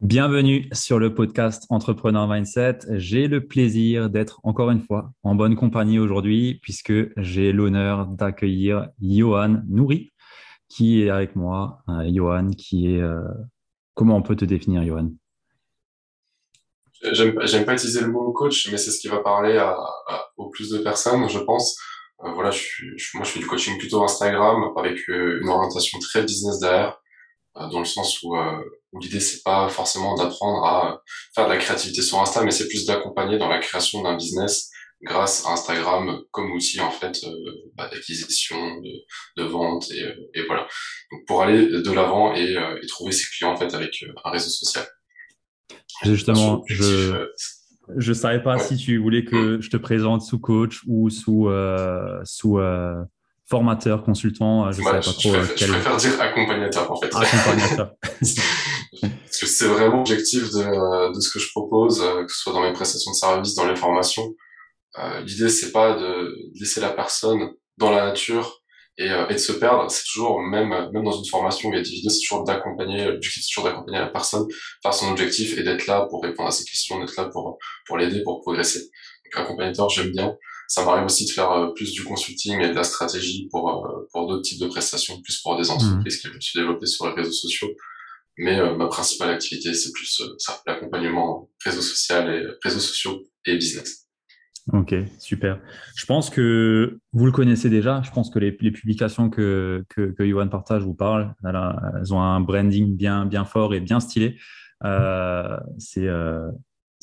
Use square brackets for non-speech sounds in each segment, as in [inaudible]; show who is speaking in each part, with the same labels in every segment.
Speaker 1: Bienvenue sur le podcast Entrepreneur Mindset. J'ai le plaisir d'être encore une fois en bonne compagnie aujourd'hui puisque j'ai l'honneur d'accueillir Johan Nouri qui est avec moi. Euh, Johan qui est... Euh, comment on peut te définir Johan?
Speaker 2: J'aime pas utiliser le mot coach, mais c'est ce qui va parler à, au plus de personnes, je pense. Euh, voilà, je moi je fais du coaching plutôt Instagram avec une orientation très business derrière, dans le sens où l'idée c'est pas forcément d'apprendre à faire de la créativité sur Insta, mais c'est plus d'accompagner dans la création d'un business grâce à Instagram comme outil en fait euh, bah, d'acquisition, de, de, vente et, euh, et, voilà. Donc pour aller de l'avant et, euh, et, trouver ses clients en fait avec un réseau social.
Speaker 1: Justement, je je savais pas si tu voulais que mm. je te présente sous coach ou sous sous formateur, consultant, je ne sais pas trop.
Speaker 2: Je préfère, je préfère dire accompagnateur en fait. Accompagnateur. [laughs] C'est vraiment l'objectif de, de, ce que je propose, euh, que ce soit dans mes prestations de services, dans les formations. Euh, L'idée, c'est pas de laisser la personne dans la nature et, euh, et de se perdre. C'est toujours, même, même dans une formation où il y a des vidéos, c'est toujours d'accompagner, l'objectif, c'est toujours d'accompagner la personne vers son objectif et d'être là pour répondre à ses questions, d'être là pour, pour l'aider, pour progresser. Donc, accompagnateur, j'aime bien. Ça m'arrive aussi de faire euh, plus du consulting et de la stratégie pour, pour d'autres types de prestations, plus pour des mmh. entreprises qui me suis développé sur les réseaux sociaux mais euh, ma principale activité, c'est plus euh, ça, l'accompagnement réseau social et réseaux sociaux et business.
Speaker 1: Ok, super. Je pense que vous le connaissez déjà. Je pense que les, publications que, que, partage vous parlent, elles ont un branding bien, bien fort et bien stylé. Euh, c'est euh,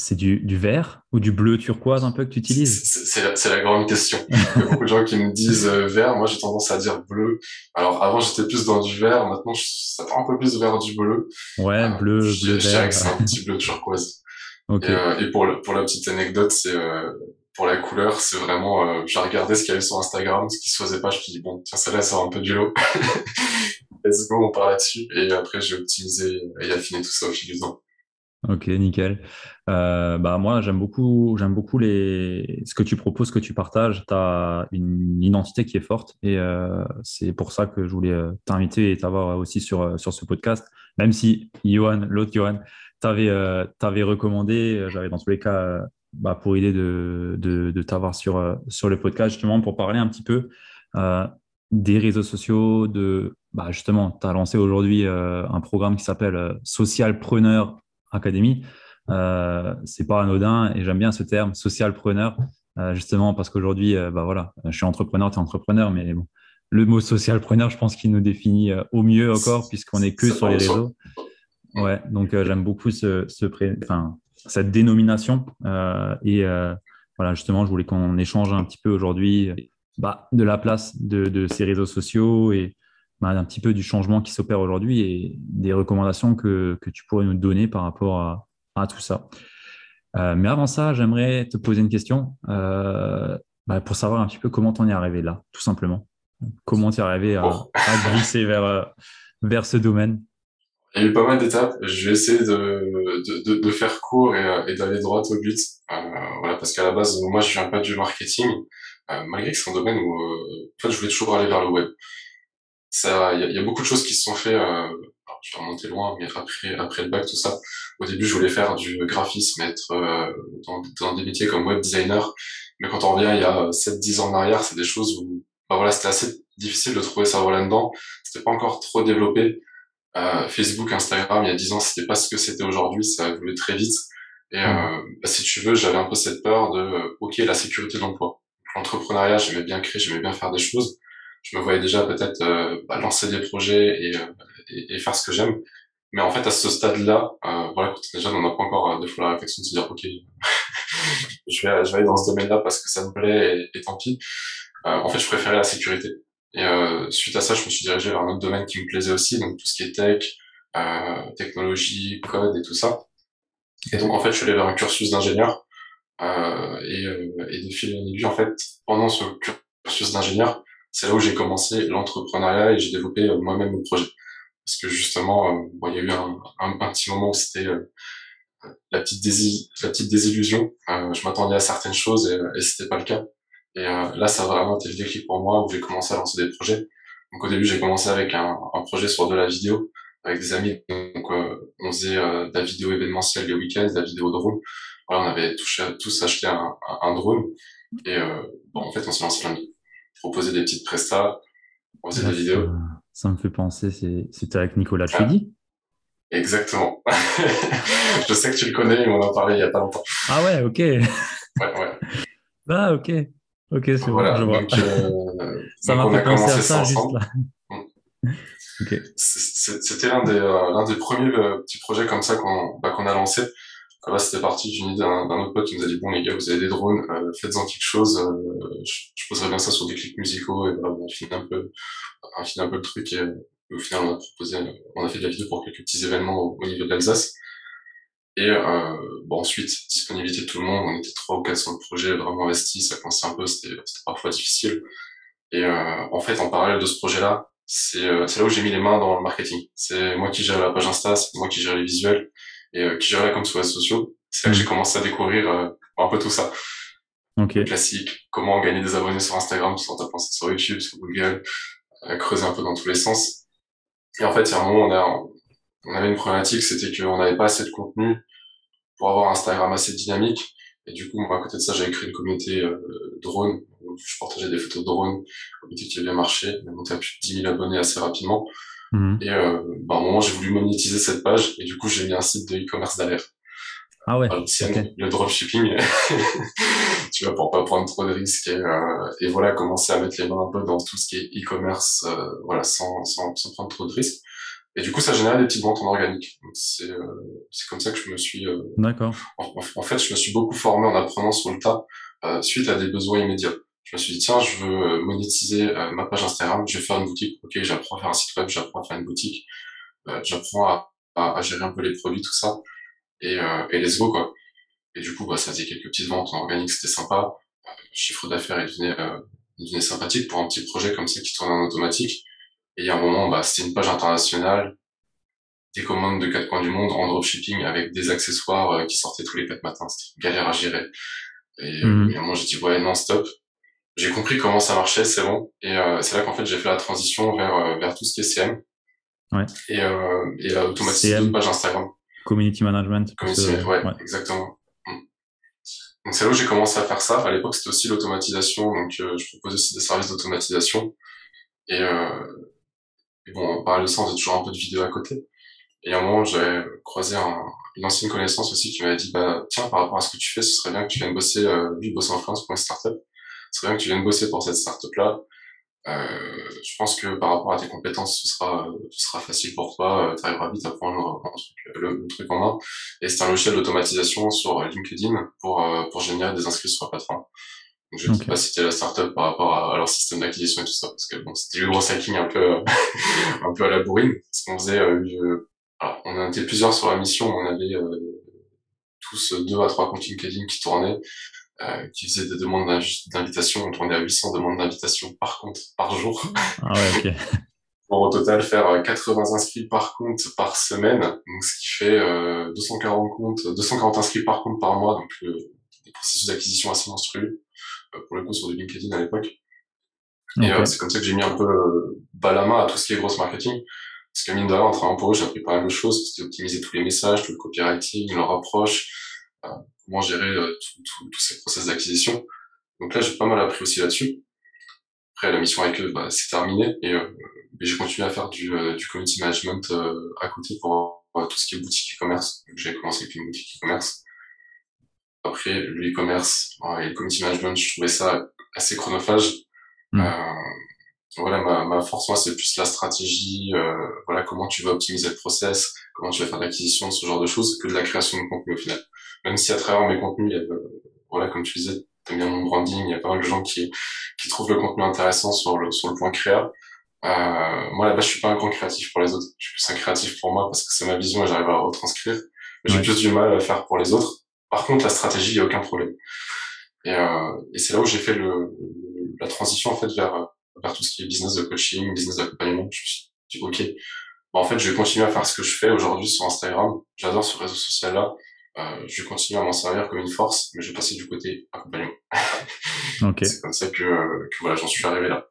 Speaker 1: c'est du, du, vert ou du bleu turquoise un peu que tu utilises?
Speaker 2: C'est la, la, grande question. Il y a beaucoup de gens qui me disent euh, vert, moi j'ai tendance à dire bleu. Alors avant j'étais plus dans du vert, maintenant je, ça fait un peu plus vers du bleu.
Speaker 1: Ouais, euh, bleu, je, bleu, je
Speaker 2: vert. que c'est un petit bleu turquoise. Okay. Et, euh, et, pour, pour la petite anecdote, c'est euh, pour la couleur, c'est vraiment, euh, j'ai regardé ce qu'il y avait sur Instagram, ce qui se faisait pas, je me dis bon tiens celle-là sort un peu du lot. [laughs] Let's go, on part là-dessus. Et après j'ai optimisé et affiné tout ça au fil du temps.
Speaker 1: Ok, nickel. Euh, bah moi, j'aime beaucoup, j'aime beaucoup les, ce que tu proposes, ce que tu partages. Tu as une identité qui est forte et euh, c'est pour ça que je voulais euh, t'inviter et t'avoir aussi sur, sur ce podcast. Même si Johan, l'autre Johan, t'avais recommandé, j'avais dans tous les cas bah, pour idée de, de, t'avoir sur, sur le podcast justement pour parler un petit peu des réseaux sociaux, de bah, justement, tu as lancé aujourd'hui un programme qui s'appelle Socialpreneur Académie. Euh, c'est pas anodin et j'aime bien ce terme socialpreneur euh, justement parce qu'aujourd'hui, euh, bah voilà, je suis entrepreneur, tu es entrepreneur, mais bon, le mot socialpreneur, je pense qu'il nous définit euh, au mieux encore puisqu'on est que sur les réseaux. Ouais, donc euh, j'aime beaucoup ce, ce pré... enfin, cette dénomination et voilà, justement, je voulais qu'on échange un petit peu aujourd'hui bah, de la place de, de, ces réseaux sociaux et un petit peu du changement qui s'opère aujourd'hui et des recommandations que, que, tu pourrais nous donner par rapport à, à tout ça. Euh, mais avant ça, j'aimerais te poser une question euh, bah, pour savoir un petit peu comment tu en es arrivé là, tout simplement. Comment tu es arrivé à, à glisser vers, euh, vers ce domaine?
Speaker 2: Il y a eu pas mal d'étapes. Je vais essayer de, de, de, faire court et, et d'aller droit au but. Euh, voilà, parce qu'à la base, moi, je viens pas du marketing, malgré que c'est un domaine où en fait, je voulais toujours aller vers le web ça, il y, y, a beaucoup de choses qui se sont fait. Euh, je vais remonter loin, mais après, après le bac, tout ça. Au début, je voulais faire du graphisme, être euh, dans, dans, des métiers comme web designer. Mais quand on revient il y a 7-10 ans en arrière, c'est des choses où, bah voilà, c'était assez difficile de trouver sa voie là-dedans. C'était pas encore trop développé. Euh, Facebook, Instagram, il y a 10 ans, c'était pas ce que c'était aujourd'hui. Ça a évolué très vite. Et euh, mmh. bah, si tu veux, j'avais un peu cette peur de, euh, ok, la sécurité de l'emploi. L'entrepreneuriat, j'aimais bien créer, j'aimais bien faire des choses je me voyais déjà peut-être euh, bah, lancer des projets et, euh, et, faire ce que j'aime. Mais en fait, à ce stade-là, euh, voilà, quand déjà on n'a pas encore euh, des fois la réflexion de se dire, ok, [laughs] je vais, je vais aller dans ce domaine-là parce que ça me plaît et, et tant pis. en fait, je préférais la sécurité. Et suite à ça, je me suis dirigé vers un autre domaine qui me plaisait aussi, donc tout ce qui est tech, technologie, code et tout ça. Et donc, en fait, je suis allé vers un cursus d'ingénieur. Euh, et, euh, et de fil en aiguille, en fait, pendant ce cursus d'ingénieur, c'est là où j'ai commencé l'entrepreneuriat et j'ai développé euh, moi-même mon projet. Parce que justement, euh, bon, il y a eu un, un, petit moment où c'était la petite la petite désillusion. je m'attendais à certaines choses et, et c'était pas le cas. Et là, ça a vraiment été le déclic pour moi où j'ai commencé à lancer des projets. Donc au début, j'ai commencé avec un, projet sur de la vidéo avec des amis. Donc euh, on faisait euh, de la vidéo événementielle les week-ends, de la vidéo drone. Voilà, on avait tous, acheté un, drone et euh, bon, en fait, on s'est lancé de proposer des petites prestats, on faisait des vidéos.
Speaker 1: Ça me fait penser, c'était avec Nicolas.
Speaker 2: Ah, exactement. [laughs] je sais que tu le connais, on en parlait il y a pas longtemps.
Speaker 1: Ah ouais, ok.
Speaker 2: ouais, ouais. [laughs]
Speaker 1: Ah ok. Ok, c'est voilà, bon, je vois. Donc, euh, [laughs] ça m'a fait penser à ça juste là.
Speaker 2: Mm. okay. C'était l'un des, euh, des premiers euh, petits projets comme ça qu'on bah, qu'on a lancé. Là, c'était parti d'une idée d'un autre pote qui nous a dit bon les gars, vous avez des drones, euh, faites-en quelque chose. je, je poserais bien ça sur des clics musicaux et voilà, on finit un peu, on finit un peu le truc et, au final on a proposé, on a fait de la vidéo pour quelques petits événements au, au niveau de l'Alsace. Et euh, bon, ensuite, disponibilité de tout le monde, on était trois ou quatre sur le projet, vraiment investi, ça commençait un peu, c'était parfois difficile. Et euh, en fait, en parallèle de ce projet-là, c'est euh, là où j'ai mis les mains dans le marketing. C'est moi qui gère la page Insta, c'est moi qui gère les visuels et euh, qui gère la com sur les sociaux. C'est là que j'ai mmh. commencé à découvrir euh, un peu tout ça.
Speaker 1: Okay.
Speaker 2: Classique, comment gagner des abonnés sur Instagram, en tapant ça sur YouTube, sur Google, creuser un peu dans tous les sens. Et en fait, il y a un moment, on a, on avait une problématique, c'était qu'on n'avait pas assez de contenu pour avoir Instagram assez dynamique. Et du coup, moi, à côté de ça, j'avais créé une communauté euh, drone. Où je partageais des photos de drone, communauté qui a bien marché. On a monté à plus de 10 000 abonnés assez rapidement.
Speaker 1: Mmh.
Speaker 2: Et euh, bah, à un moment, j'ai voulu monétiser cette page. Et du coup, j'ai mis un site de e-commerce derrière.
Speaker 1: Ah ouais.
Speaker 2: Okay. Le dropshipping. [laughs] tu vois, pour pas prendre trop de risques. Et, euh, et, voilà, commencer à mettre les mains un peu dans tout ce qui est e-commerce, euh, voilà, sans, sans, sans prendre trop de risques. Et du coup, ça générait des petites ventes en organique. C'est euh, comme ça que je me suis. Euh,
Speaker 1: D'accord.
Speaker 2: En, en, fait, je me suis beaucoup formé en apprenant sur le tas euh, suite à des besoins immédiats. Je me suis dit tiens, je veux euh, monétiser euh, ma page Instagram, je vais faire une boutique. Ok, j'apprends à faire un site web, j'apprends à faire une boutique, j'apprends à, à, à, gérer un peu les produits, tout ça, et, et let's go quoi. Et du coup, bah, ça faisait quelques petites ventes en organique, c'était sympa. Le chiffre d'affaires, il devenait, il devenait sympathique pour un petit projet comme ça qui tournait en automatique. Et il y a un moment, bah, c'était une page internationale, des commandes de quatre coins du monde en dropshipping avec des accessoires euh, qui sortaient tous les quatre matins. C'était une galère à gérer. Et, mmh. et moment, j'ai dit, ouais, non, stop. J'ai compris comment ça marchait, c'est bon. Et euh, c'est là qu'en fait, j'ai fait la transition vers, euh, vers tout ce qui est CM.
Speaker 1: Ouais.
Speaker 2: Et, euh, et automatiser une page Instagram.
Speaker 1: Community management.
Speaker 2: Community, ouais, ouais, exactement. Mmh. Donc c'est là où j'ai commencé à faire ça. À l'époque, c'était aussi l'automatisation. Donc je proposais aussi des services d'automatisation. Et, euh, et bon, par le sens, j'ai toujours un peu de vidéo à côté. Et à un moment, j'ai croisé un, une ancienne connaissance aussi qui m'avait dit, bah, tiens, par rapport à ce que tu fais, ce serait bien que tu viennes bosser, euh, lui, bosser en France pour une startup. Ce serait bien que tu viennes bosser pour cette startup-là. Euh, je pense que par rapport à tes compétences, ce sera, ce sera facile pour toi. Euh, tu arriveras vite à prendre le, le, truc en main. Et c'est un logiciel d'automatisation sur LinkedIn pour, euh, pour générer des inscrits sur la plateforme. Donc, je ne okay. sais pas citer la startup par rapport à, à leur système d'acquisition et tout ça, parce que bon, c'était du gros hacking un peu, [laughs] un peu à la bourrine. Parce qu'on faisait, euh, alors, on était plusieurs sur la mission, on avait euh, tous deux à trois comptes LinkedIn qui tournaient, euh, qui faisaient des demandes d'invitation. On tournait à 800 demandes d'invitation par compte par jour.
Speaker 1: Ah ouais, [laughs] ok.
Speaker 2: Pour au total faire 80 euh, inscrits par compte par semaine, donc ce qui fait euh, 240 comptes, 240 inscrits par compte par mois, donc le, des processus d'acquisition assez monstrueux. Euh, pour le coup sur du LinkedIn à l'époque. Okay. Et euh, c'est comme ça que j'ai mis un peu euh, bas la main à tout ce qui est grosse marketing. Parce que mine de rien, en travaillant pour eux, j'ai appris pas mal de choses. C'était optimiser tous les messages, tout le copywriting, leur approche, euh, comment gérer euh, tous ces process d'acquisition. Donc là, j'ai pas mal appris aussi là-dessus. Après, la mission avec eux, bah, c'est terminé. Et, euh, j'ai continué à faire du, du community management à côté pour tout ce qui est boutique e-commerce. J'ai commencé avec une boutique e-commerce. Après, le e-commerce et le community management, je trouvais ça assez chronophage. Mmh. Voilà, ma, ma force, moi, c'est plus la stratégie, euh, voilà, comment tu vas optimiser le process, comment tu vas faire l'acquisition, ce genre de choses, que de la création de contenu au final. Même si à travers mes contenus, il y a, euh, voilà, comme tu disais, t'aimes bien mon branding, il y a pas mal de gens qui, qui trouvent le contenu intéressant sur le, sur le point créa. Euh, moi, là-bas, je suis pas un grand créatif pour les autres. Je suis plus un créatif pour moi parce que c'est ma vision et j'arrive à retranscrire. j'ai plus du mal à le faire pour les autres. Par contre, la stratégie, il n'y a aucun problème. Et, euh, et c'est là où j'ai fait le, la transition en fait vers vers tout ce qui est business de coaching, business d'accompagnement. Je me suis dit ok, en fait, je vais continuer à faire ce que je fais aujourd'hui sur Instagram. J'adore ce réseau social là. Euh, je vais continuer à m'en servir comme une force, mais je vais passer du côté accompagnement. [laughs]
Speaker 1: Okay.
Speaker 2: c'est comme ça que, que voilà, j'en suis arrivé là.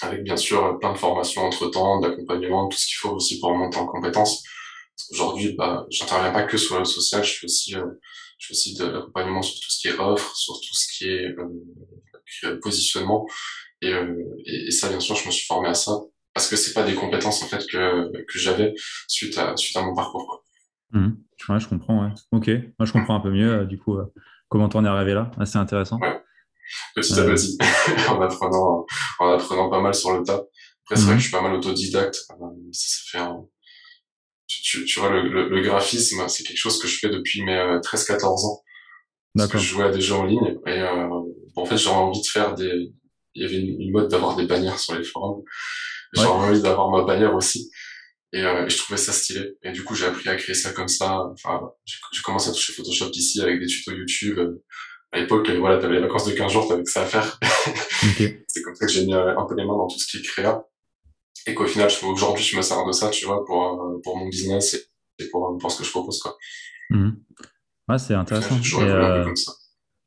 Speaker 2: Avec bien sûr plein de formations entre temps, d'accompagnement, tout ce qu'il faut aussi pour monter en compétences. Aujourd'hui, bah, j'interviens pas que sur le social, je fais aussi, euh, je fais aussi de l'accompagnement sur tout ce qui est offre, sur tout ce qui est euh, positionnement. Et, euh, et, et, ça, bien sûr, je me suis formé à ça parce que c'est pas des compétences en fait que que j'avais suite à suite à mon parcours. Quoi.
Speaker 1: Mmh. Ouais, je comprends. Ouais. Ok, moi je comprends un peu mieux euh, du coup euh, comment t'en es arrivé là. Assez intéressant.
Speaker 2: Ouais. Petit à petit, [laughs] en apprenant en apprenant pas mal sur le tas. Après, c'est vrai que je suis pas mal autodidacte. Ça, ça fait un, tu, tu vois, le, le, graphisme, c'est quelque chose que je fais depuis mes 13-14 ans. Parce que je jouais à des jeux en ligne. Et euh, en fait, j'avais envie de faire des... Il y avait une, une mode d'avoir des bannières sur les forums. J'avais envie d'avoir ma bannière aussi. Et, euh, et, je trouvais ça stylé. Et du coup, j'ai appris à créer ça comme ça. Enfin, j'ai commencé à toucher Photoshop ici avec des tutos YouTube. À l'époque, voilà, t'avais les vacances de 15 jours, t'avais que ça à faire. [laughs]
Speaker 1: Okay.
Speaker 2: c'est comme ça que j'ai mis un peu les mains dans tout ce qui est créa et qu'au final, aujourd'hui, je me sers de ça, tu vois, pour, euh, pour mon business et, pour, pour ce que je propose, quoi.
Speaker 1: Mmh. Ouais, c'est intéressant. Et, euh, comme ça.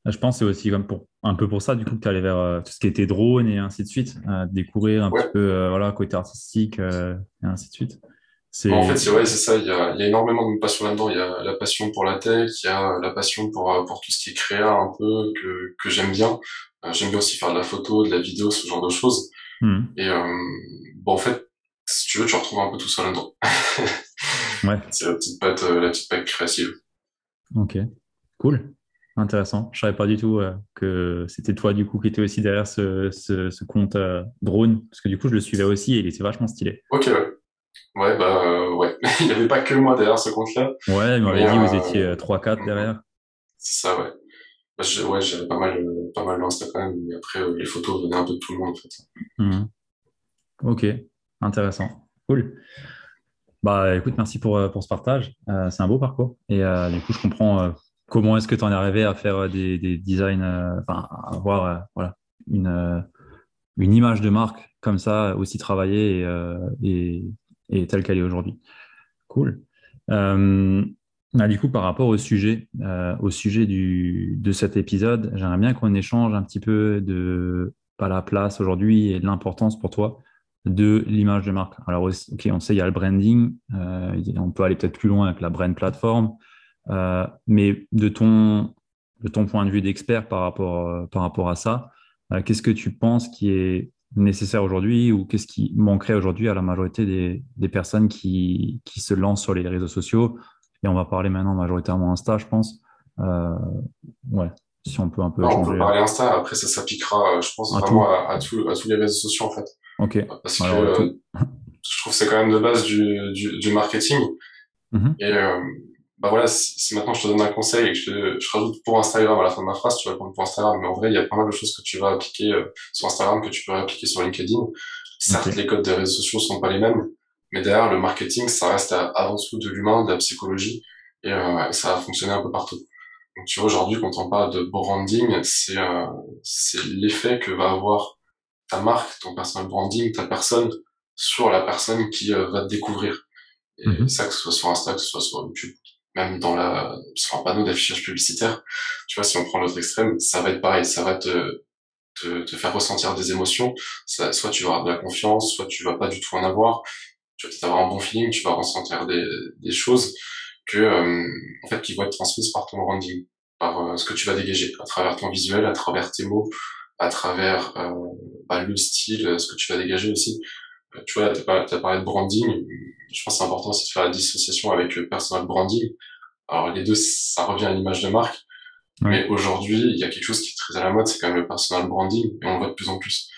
Speaker 1: Je pense que c'est aussi comme pour, un peu pour ça, du coup, que tu allais vers euh, tout ce qui était drone et ainsi de suite, euh, découvrir un
Speaker 2: ouais.
Speaker 1: petit peu, euh, voilà, côté artistique et ainsi de suite.
Speaker 2: En fait, c'est ouais, c'est ça. Il y a, il y a énormément de passion là-dedans. Il y a la passion pour la tech, il y a la passion pour pour tout ce qui est créa un peu que que j'aime bien. j'aime bien aussi faire de la photo, de la vidéo, ce genre de choses.
Speaker 1: Mmh.
Speaker 2: Et bon, en fait, si tu veux, tu retrouves un peu tout ça là-dedans.
Speaker 1: ouais. [laughs]
Speaker 2: C'est la petite patte, la petite patte créative.
Speaker 1: Ok, cool, intéressant. Je savais pas du tout euh, que c'était toi du coup qui était aussi derrière ce, ce, ce compte euh, drone, parce que du coup je le suivais aussi et il était vachement stylé.
Speaker 2: Ok, ouais. Bah euh, ouais. [laughs] il n'y avait pas que moi derrière ce compte-là.
Speaker 1: Ouais, il m'avait dit vous étiez 3-4 derrière.
Speaker 2: C'est ça, ouais. Bah, ouais, j'avais pas mal, pas mal lancé quand même, mais après les photos venaient un peu de tout le monde en fait.
Speaker 1: Mmh. Ok, intéressant, cool. Bah écoute, merci pour, pour ce partage. C'est un beau parcours. Et du coup, je comprends comment est-ce que tu en es arrivé à faire des, des designs, enfin, à avoir voilà, une, une image de marque comme ça, aussi travaillée et, et, telle qu'elle est aujourd'hui? Cool. Bah, du coup, par rapport au sujet, au sujet du, de cet épisode, j'aimerais bien qu'on échange un petit peu de pas la place aujourd'hui et de l'importance pour toi de l'image de marque. Alors, ok, on sait, il y a le branding, euh, on peut aller peut-être plus loin avec la brand plateforme, euh, mais de ton, de ton point de vue d'expert par rapport, euh, par rapport à ça, euh, qu'est-ce que tu penses qui est nécessaire aujourd'hui ou qu'est-ce qui manquerait aujourd'hui à la majorité des, des personnes qui, qui, se lancent sur les réseaux sociaux? Et on va parler maintenant majoritairement Insta, je pense. Euh, ouais, si on peut un peu
Speaker 2: non,
Speaker 1: changer.
Speaker 2: On peut parler Insta, après ça s'appliquera, je pense,
Speaker 1: À
Speaker 2: vraiment
Speaker 1: tout.
Speaker 2: à, à, tout- à tous les réseaux sociaux en fait.
Speaker 1: Ok.
Speaker 2: Parce
Speaker 1: Alors,
Speaker 2: que euh, je trouve que c'est quand même de base du, du, du marketing. [laughs]
Speaker 1: Mhm.
Speaker 2: Et euh, bah voilà, si, si maintenant je te donne un conseil et que je, je rajoute pour Instagram à la fin de ma phrase, tu vas prendre pour Instagram. Mais en vrai, il y a pas mal de choses que tu vas appliquer euh, sur Instagram que tu peux appliquer sur LinkedIn. Certes, les codes des réseaux sociaux sont pas les mêmes, mais derrière le marketing, ça reste à- avant tout de l'humain, de la psychologie, et euh, ça a fonctionné un peu partout. Donc tu vois aujourd'hui, quand on parle de branding, c'est euh, c'est l'effet que va avoir ta marque, ton personal branding, ta personne sur la personne qui euh, va te découvrir. Et
Speaker 1: Mhm.
Speaker 2: ça, que ce soit sur Insta, que ce soit sur YouTube, même dans la, sur un panneau d'affichage publicitaire, tu vois, si on prend l'autre extrême, ça va être pareil, ça va te, te, te faire ressentir des émotions. Ça, soit tu vas avoir de la confiance, soit tu vas pas du tout en avoir. Tu vas peut-être avoir un bon feeling, tu vas ressentir des, des choses que, euh, en fait, qui vont être transmises par ton branding, par euh, ce que tu vas dégager, à travers ton visuel, à travers tes mots, à travers euh, bah, le style, ce que tu vas dégager aussi. Tu vois, tu as parlé de branding. Je pense que c'est important aussi de faire la dissociation avec le personal branding. Alors les deux, ça revient à l'image de marque. Mais aujourd'hui, il y a quelque chose qui est très à la mode, c'est quand même le personal branding, et on le voit de plus en plus.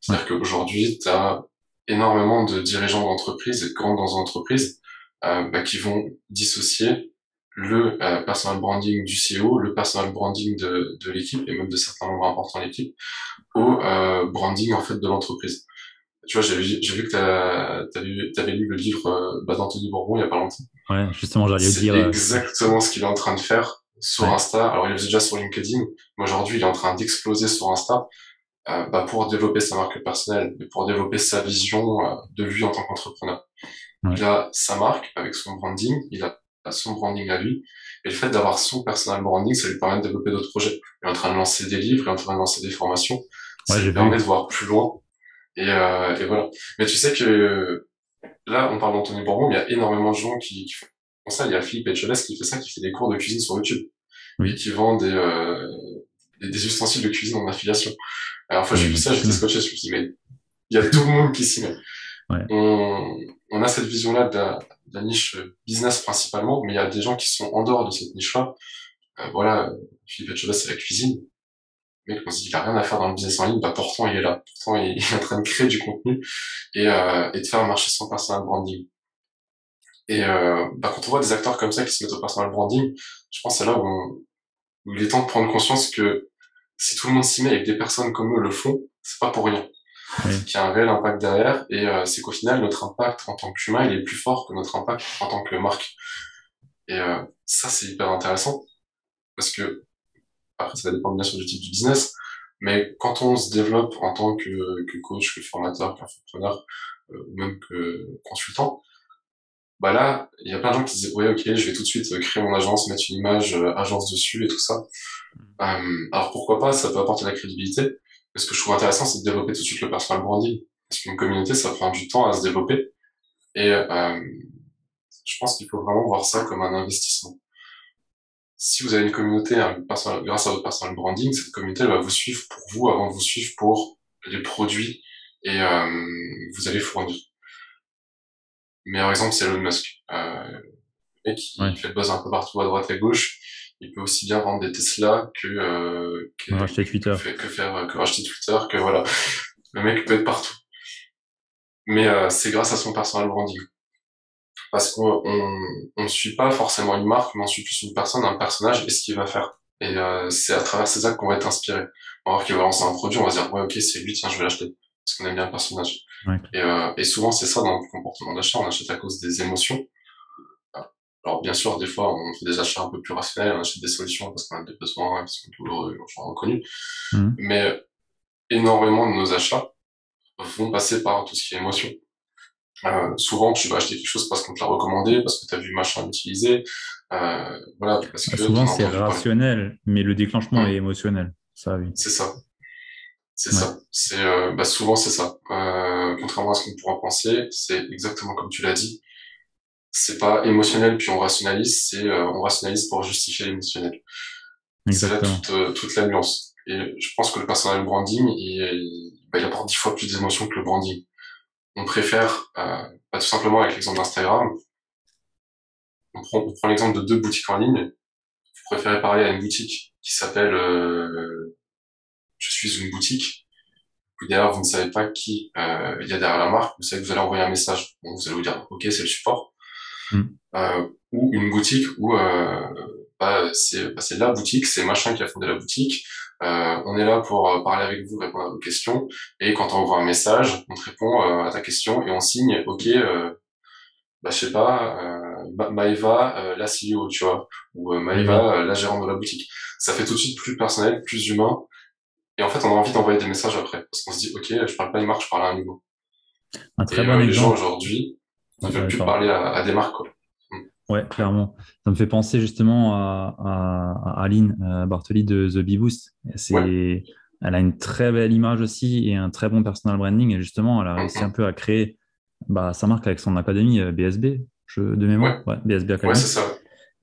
Speaker 2: C'est-à-dire qu'aujourd'hui, tu as énormément de dirigeants d'entreprises, et grandes entreprises, euh, bah, qui vont dissocier le euh, personal branding du CEO, le personal branding de, de l'équipe, et même de certains membres importants de l'équipe, au euh, branding en fait de l'entreprise. Tu vois, j'ai vu que tu avais lu le livre euh, bah, d'Anthony Bourbon il y a pas longtemps.
Speaker 1: Ouais, justement, j'allais le dire.
Speaker 2: C'est exactement ce qu'il est en train de faire sur Insta. Alors, il le faisait déjà sur LinkedIn, mais aujourd'hui, il est en train d'exploser sur Insta euh, bah, pour développer sa marque personnelle, pour développer sa vision euh, de lui en tant qu'entrepreneur. Il a sa marque avec son branding, il a son branding à lui, et le fait d'avoir son personal branding, ça lui permet de développer d'autres projets. Il est en train de lancer des livres, il est en train de lancer des formations, ça lui permet de voir plus loin. Et, euh, et, voilà. Mais tu sais que là, on parle d'Anthony Bourbon, mais il y a énormément de gens qui, qui font ça. Il y a Philippe Etcheles qui fait ça, qui fait des cours de cuisine sur YouTube. Oui. Et qui vend des, euh, des, ustensiles de cuisine en affiliation. Alors, enfin, j'ai vu ça, j'étais scotché, je me suis dit, mais il y a tout le monde qui s'y met. Ouais. On, on, a cette vision-là de, de la, niche business principalement, mais il y a des gens qui sont en dehors de cette niche-là. Euh, voilà, Philippe Etcheles, c'est la cuisine mec, on se dit qu'il a rien à faire dans le business en ligne, bah pourtant il est là, pourtant il est [laughs] en train de créer du contenu et, euh, et de faire marcher son personal branding. Et euh, bah, quand on voit des acteurs comme ça qui se mettent au personal branding, je pense que c'est là où, il est temps de prendre conscience que si tout le monde s'y met et que des personnes comme eux le font, c'est pas pour rien. Oui. Qu'il y a un réel impact derrière et euh, c'est qu'au final notre impact en tant qu'humain il est plus fort que notre impact en tant que marque. Et euh, ça c'est hyper intéressant parce que après, ça va dépendre bien sûr du type du business. Mais quand on se développe en tant que, que coach, que formateur, qu'entrepreneur, euh, ou même que consultant, bah là, il y a plein de gens qui disent, ouais, ok, je vais tout de suite créer mon agence, mettre une image euh, agence dessus et tout ça. Mm. Euh, alors pourquoi pas, ça peut apporter de la crédibilité. Mais ce que je trouve intéressant, c'est de développer tout de suite le personal branding. Parce qu'une communauté, ça prend du temps à se développer. Et euh, je pense qu'il faut vraiment voir ça comme un investissement si vous avez une communauté grâce à votre personal branding, cette communauté va vous suivre pour vous avant de vous suivre pour les produits et euh, vous allez fournir. Le meilleur exemple, c'est Elon Musk. Euh, le mec qui fait le buzz un peu partout à droite et à gauche. Il peut aussi bien vendre des Tesla que, euh,
Speaker 1: que, racheter Twitter.
Speaker 2: Que, faire, que racheter Twitter, que voilà. Le mec peut être partout. Mais euh, c'est grâce à son personal branding parce qu'on on ne suit pas forcément une marque, mais on suit plus une personne, un personnage et ce qu'il va faire. Et euh, c'est à travers ces actes qu'on va être inspiré. On va voir qu'il va lancer un produit, on va se dire ouais ok c'est lui, tiens je vais l'acheter parce qu'on aime bien le personnage. Ouais. Et, euh, et, souvent c'est ça dans le comportement d'achat, on achète à cause des émotions. Alors bien sûr des fois on fait des achats un peu plus rationnels, on achète des solutions parce qu'on a des besoins, parce qu'on est douloureux, on reconnu. Mmh. Mais énormément de nos achats vont passer par tout ce qui est émotion. Euh, souvent, tu vas acheter quelque chose parce qu'on te l'a recommandé, parce que tu as vu machin utiliser. Euh, voilà, parce
Speaker 1: que souvent, c'est rationnel, mais le déclenchement est émotionnel. Ça, oui.
Speaker 2: C'est ça. C'est ça. C'est euh, bah, souvent c'est ça. Euh, contrairement à ce qu'on pourrait penser, c'est exactement comme tu l'as dit. C'est pas émotionnel puis on rationalise, c'est euh, on rationalise pour justifier l'émotionnel. C'est là toute, toute la nuance. Et je pense que le personal branding, il, bah, il apporte dix fois plus d'émotions que le branding on préfère, euh, bah, tout simplement avec l'exemple d'Instagram, on prend, on prend l'exemple de deux boutiques en ligne. Vous préférez parler à une boutique qui s'appelle euh, Je suis une boutique. Puis d'ailleurs, vous ne savez pas qui euh, il y a derrière la marque. Vous savez que vous allez envoyer un message. Donc vous allez vous dire, ok, c'est le support. Mm. Euh, ou une boutique où euh, bah, c'est bah, la boutique, c'est machin qui a fondé la boutique. Euh, on est là pour euh, parler avec vous, répondre à vos questions. Et quand on envoie un message, on te répond euh, à ta question et on signe, ok, euh, bah, je sais pas, euh, Maëva, la CEO, tu vois, ou Maëva, la gérante de la boutique. Ça fait tout de suite plus personnel, plus humain. Et en fait, on a envie d'envoyer des messages après. Parce qu'on se dit, ok, je parle pas à une marque, je parle à un niveau. Un très et, bon Les gens aujourd'hui ne veulent plus parler à, à des marques. Quoi.
Speaker 1: Ouais, clairement. Ça me fait penser justement à, à, Aline euh, Bartoli de The Bee Boost. C'est, Elle a une très belle image aussi et un très bon personal branding. Et justement, elle a réussi un peu à créer bah, sa marque avec son académie BSB, euh, je, de mémoire. Ouais. BSB Academy.
Speaker 2: Ouais, c'est ça.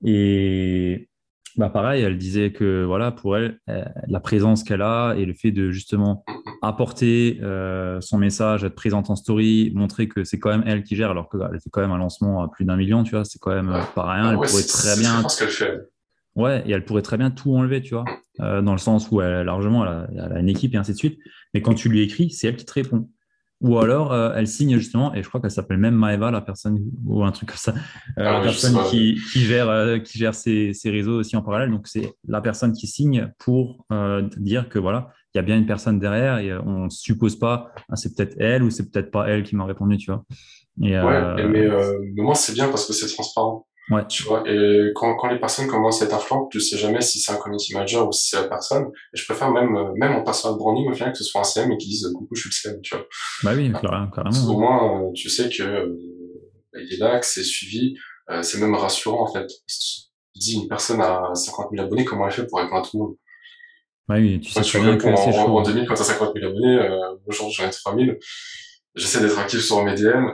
Speaker 1: Et bah pareil, elle disait que voilà, pour elle, euh, la présence qu'elle a et le fait de justement apporter euh, son message, être présente en story, montrer que c'est quand même elle qui gère, alors qu'elle fait quand même un lancement à plus d'un million, tu vois, c'est quand même euh, pas rien. Elle pourrait très bien.
Speaker 2: qu'elle fait.
Speaker 1: Ouais, et elle pourrait très bien tout enlever, tu vois, dans le sens où elle, largement, elle a, elle a, une équipe et ainsi de suite. Mais quand tu lui écris, c'est elle qui te répond. Ou alors, euh, elle signe justement, et je crois qu'elle s'appelle même Maeva, la personne, ou un truc comme ça, euh,
Speaker 2: Ah
Speaker 1: la personne qui, qui gère, euh, qui gère ces, ces réseaux aussi en parallèle. Donc, c'est la personne qui signe pour euh, dire que voilà, il y a bien une personne derrière et euh, on ne suppose pas, ah, c'est peut-être elle ou c'est peut-être pas elle qui m'a répondu, tu vois. Et
Speaker 2: Ouais,
Speaker 1: euh,
Speaker 2: mais, euh, mais moi c'est bien parce que c'est transparent,
Speaker 1: ouais,
Speaker 2: tu vois. Et quand, quand les personnes commencent à être influentes, tu sais jamais si c'est un community manager ou si c'est la personne. Et je préfère même, euh, même en personal branding au final que ce soit un CM et qu'ils disent coucou, je suis le CM, tu vois.
Speaker 1: bah oui, carrément. carrément,
Speaker 2: Au moins, euh, tu sais que euh, il est là, que c'est suivi. Euh, c'est même rassurant en fait. Si tu dis une personne a 50 000 abonnés, comment elle fait pour répondre à tout le monde?
Speaker 1: Bah oui, tu sais
Speaker 2: Moi, tu
Speaker 1: très bien que c'est
Speaker 2: en, en, en
Speaker 1: chaud.
Speaker 2: 2000 quand t'as 50 000 abonnés. Euh, aujourd'hui, j'en ai 3000. J'essaie d'être actif sur mes DM.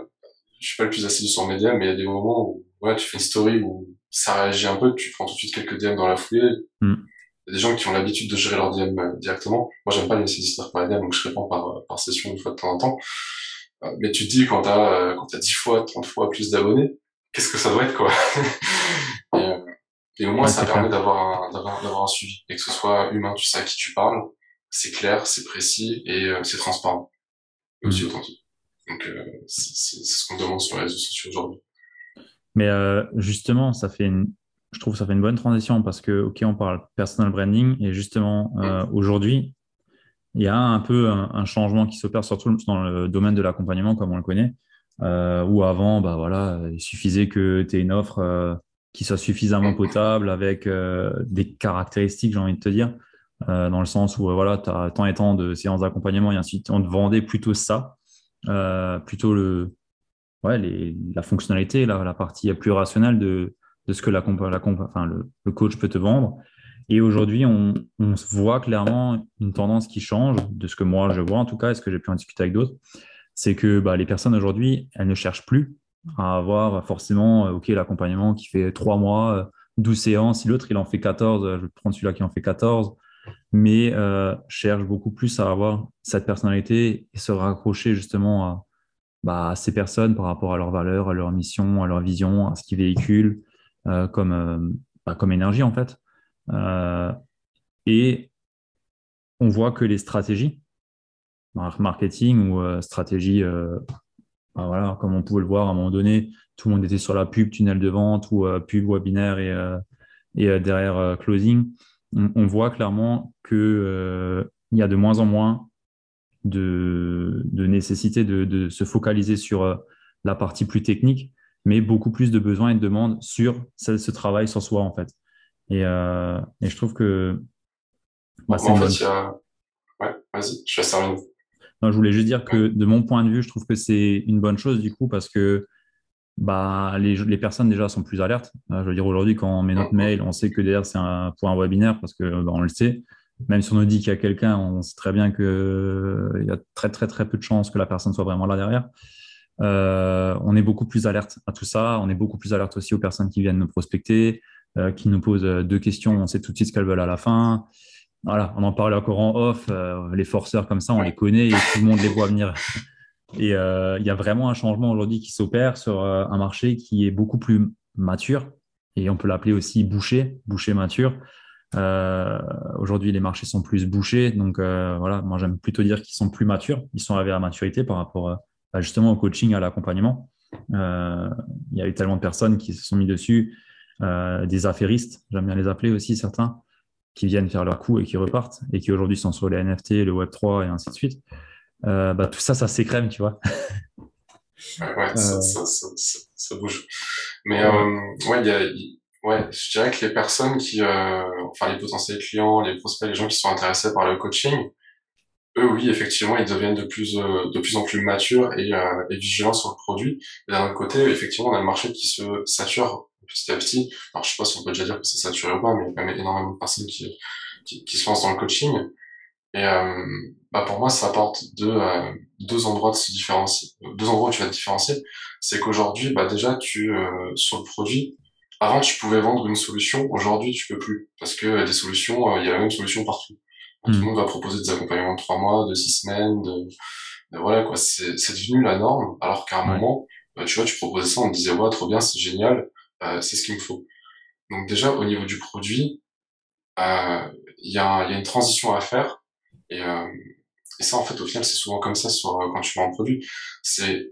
Speaker 2: Je suis pas le plus assidu sur mes DM, mais il y a des moments où ouais, tu fais une story où ça réagit un peu, tu prends tout de suite quelques DM dans la foulée.
Speaker 1: Hmm.
Speaker 2: Il y a des gens qui ont l'habitude de gérer leurs DM euh, directement. Moi, j'aime pas les laisser distraire par les DM, donc je réponds par, euh, par session une fois de temps en temps. Euh, Mais tu te dis, quand t'as, quand t'as 10 fois, 30 fois plus d'abonnés, qu'est-ce que ça doit être, quoi? [laughs] et, et au moins,
Speaker 1: Ouais,
Speaker 2: ça permet d'avoir un, d'avoir, d'avoir un suivi. Et que ce soit humain, tu sais à qui tu parles, c'est clair, c'est précis et euh, c'est transparent. Et aussi
Speaker 1: Hmm.
Speaker 2: authentique. Donc, euh, c'est c'est- c'est ce qu'on demande sur les réseaux sociaux aujourd'hui.
Speaker 1: Mais euh, justement, ça fait une, je trouve que ça fait une bonne transition parce que, OK, on parle personal branding et justement, euh, aujourd'hui, il y a un peu un, un changement qui s'opère surtout dans le domaine de l'accompagnement comme on le connaît, euh, où avant, bah voilà, il suffisait que tu aies une offre euh, qui soit suffisamment potable avec euh, des caractéristiques, j'ai envie de te dire, euh, dans le sens où voilà, tu as tant et tant de séances d'accompagnement et ainsi de suite. On te vendait plutôt ça, euh, plutôt le, ouais, la fonctionnalité, la, la partie plus rationnelle de, de ce que la, la enfin, le, coach peut te vendre. Et aujourd'hui, on, voit clairement une tendance qui change, de ce que moi je vois en tout cas, et ce que j'ai pu en discuter avec d'autres, c'est que bah, les personnes aujourd'hui, elles ne cherchent plus à avoir forcément, euh, OK, l'accompagnement qui fait trois mois, euh, 12 séances, si l'autre il en fait 14, euh, je vais prendre celui-là qui en fait 14, mais euh, cherchent beaucoup plus à avoir cette personnalité et se raccrocher justement à, bah, ces personnes par rapport à leurs valeurs, à leur mission, à leur vision, à ce qu'ils véhiculent euh, comme, euh, bah, comme énergie en fait. Euh, et on voit que les stratégies, mar- marketing ou stratégie, bah, voilà, comme on pouvait le voir à un moment donné, tout le monde était sur la pub, tunnel de vente ou pub webinaire et, et derrière closing. On, voit clairement euh, il y a de moins en moins de, de nécessité de, de se focaliser sur euh, la partie plus technique, mais beaucoup plus de besoins et de demandes sur ce, ce travail sur soi, en fait. Et, euh, et je trouve que bah, c'est
Speaker 2: en fait,
Speaker 1: bonne
Speaker 2: il y a... Ouais, vas-y, je laisse terminer.
Speaker 1: Non, je voulais juste dire que de mon point de vue, je trouve que c'est une bonne chose du coup parce que bah, les, les personnes déjà sont plus alertes. Euh, je veux dire, aujourd'hui, quand on met notre mail, on sait que derrière c'est un, pour un webinaire parce que bah, on le sait. Même si on nous dit qu'il y a quelqu'un, on sait très bien qu'il y a très très très peu de chances que la personne soit vraiment là derrière. Euh, on est beaucoup plus alerte à tout ça. On est beaucoup plus alerte aussi aux personnes qui viennent nous prospecter, euh, qui nous posent euh, deux questions. On sait tout de suite ce qu'elles veulent à la fin. Voilà, on en parlait encore en off. euh, les forceurs comme ça, on les connaît et tout le monde les voit venir. Et euh, il y a vraiment un changement aujourd'hui qui s'opère sur euh, un marché qui est beaucoup plus mature et on peut l'appeler aussi bouché, bouché mature. Euh, aujourd'hui, les marchés sont plus bouchés, donc euh, voilà, moi j'aime plutôt dire qu'ils sont plus matures. Ils sont arrivés à maturité par rapport euh, à, justement au coaching, à l'accompagnement. Euh, il y a eu tellement de personnes qui se sont mis dessus, des affairistes, j'aime bien les appeler aussi certains, qui viennent faire leur coup et qui repartent et qui aujourd'hui sont sur les NFT, le Web 3 et ainsi de suite. Bah, tout ça, ça s'écrème, tu vois.
Speaker 2: Ouais, ouais ça, ça, ça, ça, ça bouge. Mais ouais, il y a, ouais, je dirais que les personnes qui, euh, enfin les potentiels clients, les prospects, les gens qui sont intéressés par le coaching, eux, oui, effectivement, ils deviennent de plus, euh, de plus en plus matures et, euh, et vigilants sur le produit. Et d'un autre côté, effectivement, on a le marché qui se sature petit à petit. Alors, je sais pas si on peut déjà dire que c'est saturé ou pas, mais il y a quand même énormément de personnes qui, qui, qui se lancent dans le coaching. Et euh, bah pour moi, ça apporte deux, euh, deux endroits de se différencier, deux endroits où tu vas te différencier. C'est qu'aujourd'hui, bah déjà, tu euh, sur le produit, avant tu pouvais vendre une solution, aujourd'hui tu peux plus parce que des solutions, euh, il y a la même solution partout. Tout le
Speaker 1: Mm.
Speaker 2: monde va proposer des accompagnements de trois mois, de six semaines, de, de- voilà quoi. C'est devenu la norme. Alors qu'à un
Speaker 1: Ouais.
Speaker 2: moment, euh, tu vois, tu proposais ça, on te disait ouais, trop bien, c'est génial, euh, c'est ce qu'il me faut. Donc déjà au niveau du produit, euh, il y a, il y a une transition à faire et euh, Et ça, en fait, au final, c'est souvent comme ça sur, quand tu vends un produit. C'est,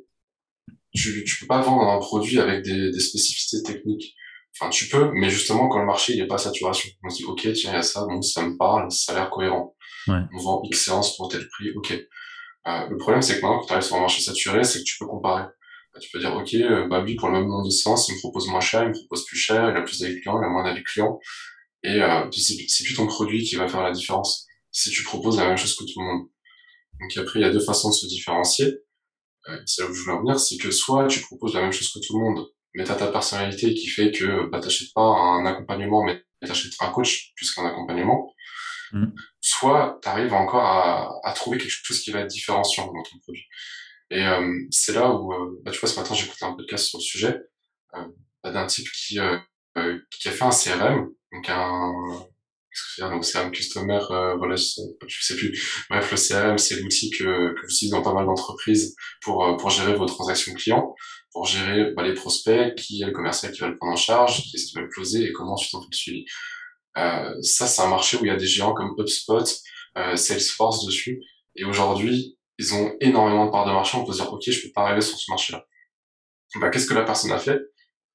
Speaker 2: tu, tu peux pas vendre un produit avec des, des spécificités techniques. Enfin, tu peux, mais justement, quand le marché, il est pas à saturation. On se dit, OK, tiens, il y a ça, bon, ça me parle, ça a l'air cohérent.
Speaker 1: Ouais.
Speaker 2: On vend X séances pour tel prix, OK. Euh, le problème, c'est que maintenant, quand tu arrives sur un marché saturé, c'est que tu peux comparer. Bah, tu peux dire, OK, euh, bah, lui, pour le même nombre de séances, il me propose moins cher, il me propose plus cher, il a plus d'avis clients, il a moins d'avis clients. Et euh, c'est plus ton produit qui va faire la différence. Si tu proposes la même chose que tout le monde. Donc après, il y a deux façons de se différencier. Euh, c'est là où je voulais en venir, c'est que soit tu proposes la même chose que tout le monde, mais tu as ta personnalité qui fait que bah, t'achètes pas un accompagnement, mais t'achètes un coach plus qu'un accompagnement. Mm. Soit tu arrives encore à, à, trouver quelque chose qui va être différenciant dans ton produit. Et euh, c'est là où, euh, bah, tu vois, ce matin, j'ai écouté un podcast sur le sujet euh, bah, d'un type qui, euh, qui a fait un CRM, donc un, qu'est-ce que c'est CRM Customer, voilà, je, je, sais plus. Bref, le CRM, c'est l'outil que, que j'utilise dans pas mal d'entreprises pour, pour gérer vos transactions clients, pour gérer bah, les prospects, qui est le commercial qui va le prendre en charge, qui est-ce qui va le closer et comment ensuite on fait le suivi. Euh, ça, c'est un marché où il y a des géants comme HubSpot, euh, Salesforce dessus. Et aujourd'hui, ils ont énormément de parts de marché. On peut se dire, OK, je peux pas arriver sur ce marché-là. Bah, qu'est-ce que la personne a fait?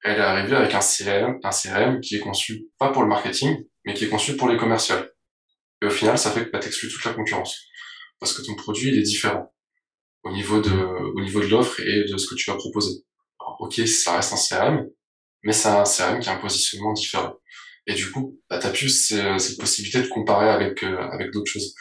Speaker 2: Elle est arrivée avec un CRM, un CRM qui est conçu pas pour le marketing, mais qui est conçu pour les commerciaux. Et au final, ça fait que bah, t'exclus toute la concurrence. Parce que ton produit, il est différent au niveau de, au niveau de l'offre et de ce que tu vas proposer. Ok, ça reste un CRM, mais c'est un CRM qui a un positionnement différent. Et du coup, bah, tu as plus cette possibilité de comparer avec, euh, avec d'autres choses.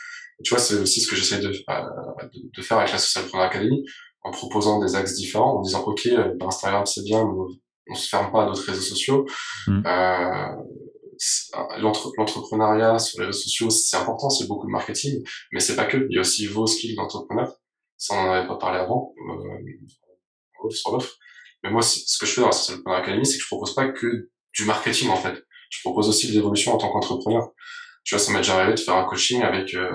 Speaker 2: tu vois, c'est aussi ce que j'essaie de, euh, de, de, faire avec la Socialpreneur Academy, en proposant des axes différents, en disant, OK, euh, bah, Instagram, c'est bien, mais on se ferme pas à d'autres réseaux sociaux. Mmh. Euh, L'entrepreneuriat sur les réseaux sociaux, c'est important, c'est beaucoup de marketing, mais c'est pas que. Il y a aussi vos skills d'entrepreneur. Ça, on en avait pas parlé avant, euh, sur l'offre. Mais moi, ce que je fais dans la Socialpreneur Academy, c'est que je propose pas que du marketing, en fait je propose aussi de l'évolution en tant qu'entrepreneur. Tu vois, ça m'est déjà arrivé de faire un coaching avec euh,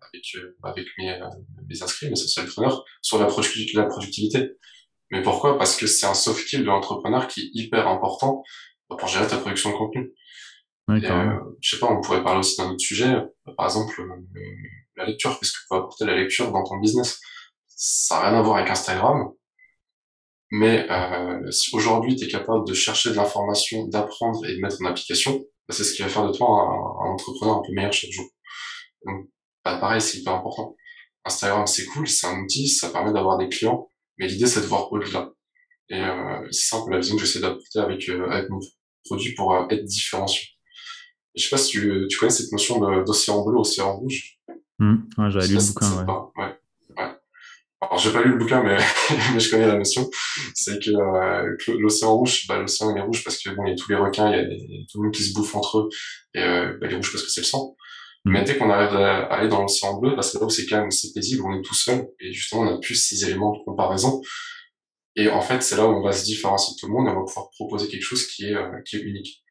Speaker 2: avec euh, avec mes, euh, mes inscrits, mes socialpreneurs, sur la, la productivité. Mais pourquoi? Parce que c'est un soft skill de l'entrepreneur qui est hyper important pour gérer ta production de contenu. et, euh, je sais pas, on pourrait parler aussi d'un autre sujet, par exemple la lecture. Qu'est-ce que peut apporter la lecture dans ton business? Ça n'a rien à voir avec Instagram, mais euh, si aujourd'hui tu es capable de chercher de l'information, d'apprendre et de mettre en application, bah, c'est ce qui va faire de toi un, entrepreneur un peu meilleur chaque jour. Donc, bah, pareil, c'est hyper important. Instagram, c'est cool, c'est un outil, ça permet d'avoir des clients, mais l'idée, c'est de voir au-delà. Et euh, c'est simple la vision que j'essaie d'apporter avec, euh, avec mon produit pour euh, être différencié. Je sais pas si tu, tu connais cette notion d'océan bleu, océan rouge.
Speaker 1: Mmh, ouais, j'avais lu le bouquin,
Speaker 2: ouais. ouais alors j'ai pas lu le bouquin, mais, [laughs] mais je connais la notion. C'est que euh, l'océan rouge, bah, l'océan est rouge parce que bon, il y a tous les requins, il y a, tout le monde qui se bouffe entre eux, et euh, bah, il est rouge parce que c'est le sang. Mm. Mais dès qu'on arrive à, aller dans l'océan bleu, bah, c'est là où c'est calme, c'est paisible, on est tout seul, et justement on a plus ces éléments de comparaison. Et en fait, c'est là où on va se différencier de tout le monde et on va pouvoir proposer quelque chose qui est, euh, qui est unique.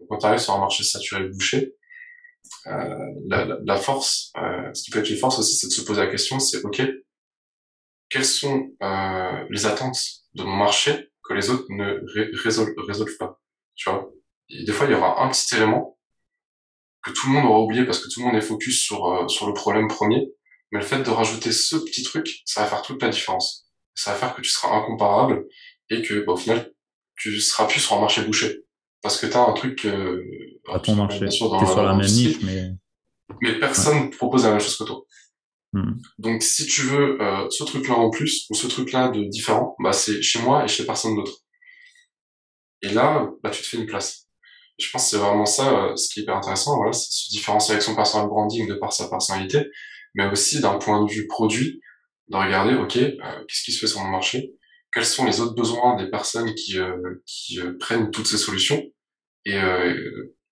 Speaker 2: Donc, quand tu arrives sur un marché saturé et bouché, euh, la, la, la, force, euh, ce qui peut être une force aussi, c'est de se poser la question, c'est ok, quelles sont euh, les attentes de mon marché que les autres ne résolvent, résolvent pas. Tu vois? Et des fois, il y aura un petit élément que tout le monde aura oublié parce que tout le monde est focus sur euh, sur le problème premier. Mais le fait de rajouter ce petit truc, ça va faire toute la différence. Ça va faire que tu seras incomparable et que, bah, au final, tu seras plus sur un marché bouché. Parce que tu as un truc... Euh,
Speaker 1: à ton marché. Bien sûr, dans, sur la même niche, mais...
Speaker 2: Mais personne ne propose la même chose que toi.
Speaker 1: Hmm.
Speaker 2: Donc, si tu veux euh, ce truc-là en plus ou ce truc-là de différent, bah c'est chez moi et chez personne d'autre. Et là, bah tu te fais une place. Je pense que c'est vraiment ça, euh, ce qui est hyper intéressant, voilà, c'est se différencier avec son personal branding de par sa personnalité, mais aussi d'un point de vue produit, de regarder, ok, euh, qu'est-ce qui se fait sur mon marché, quels sont les autres besoins des personnes qui qui prennent toutes ces solutions? Et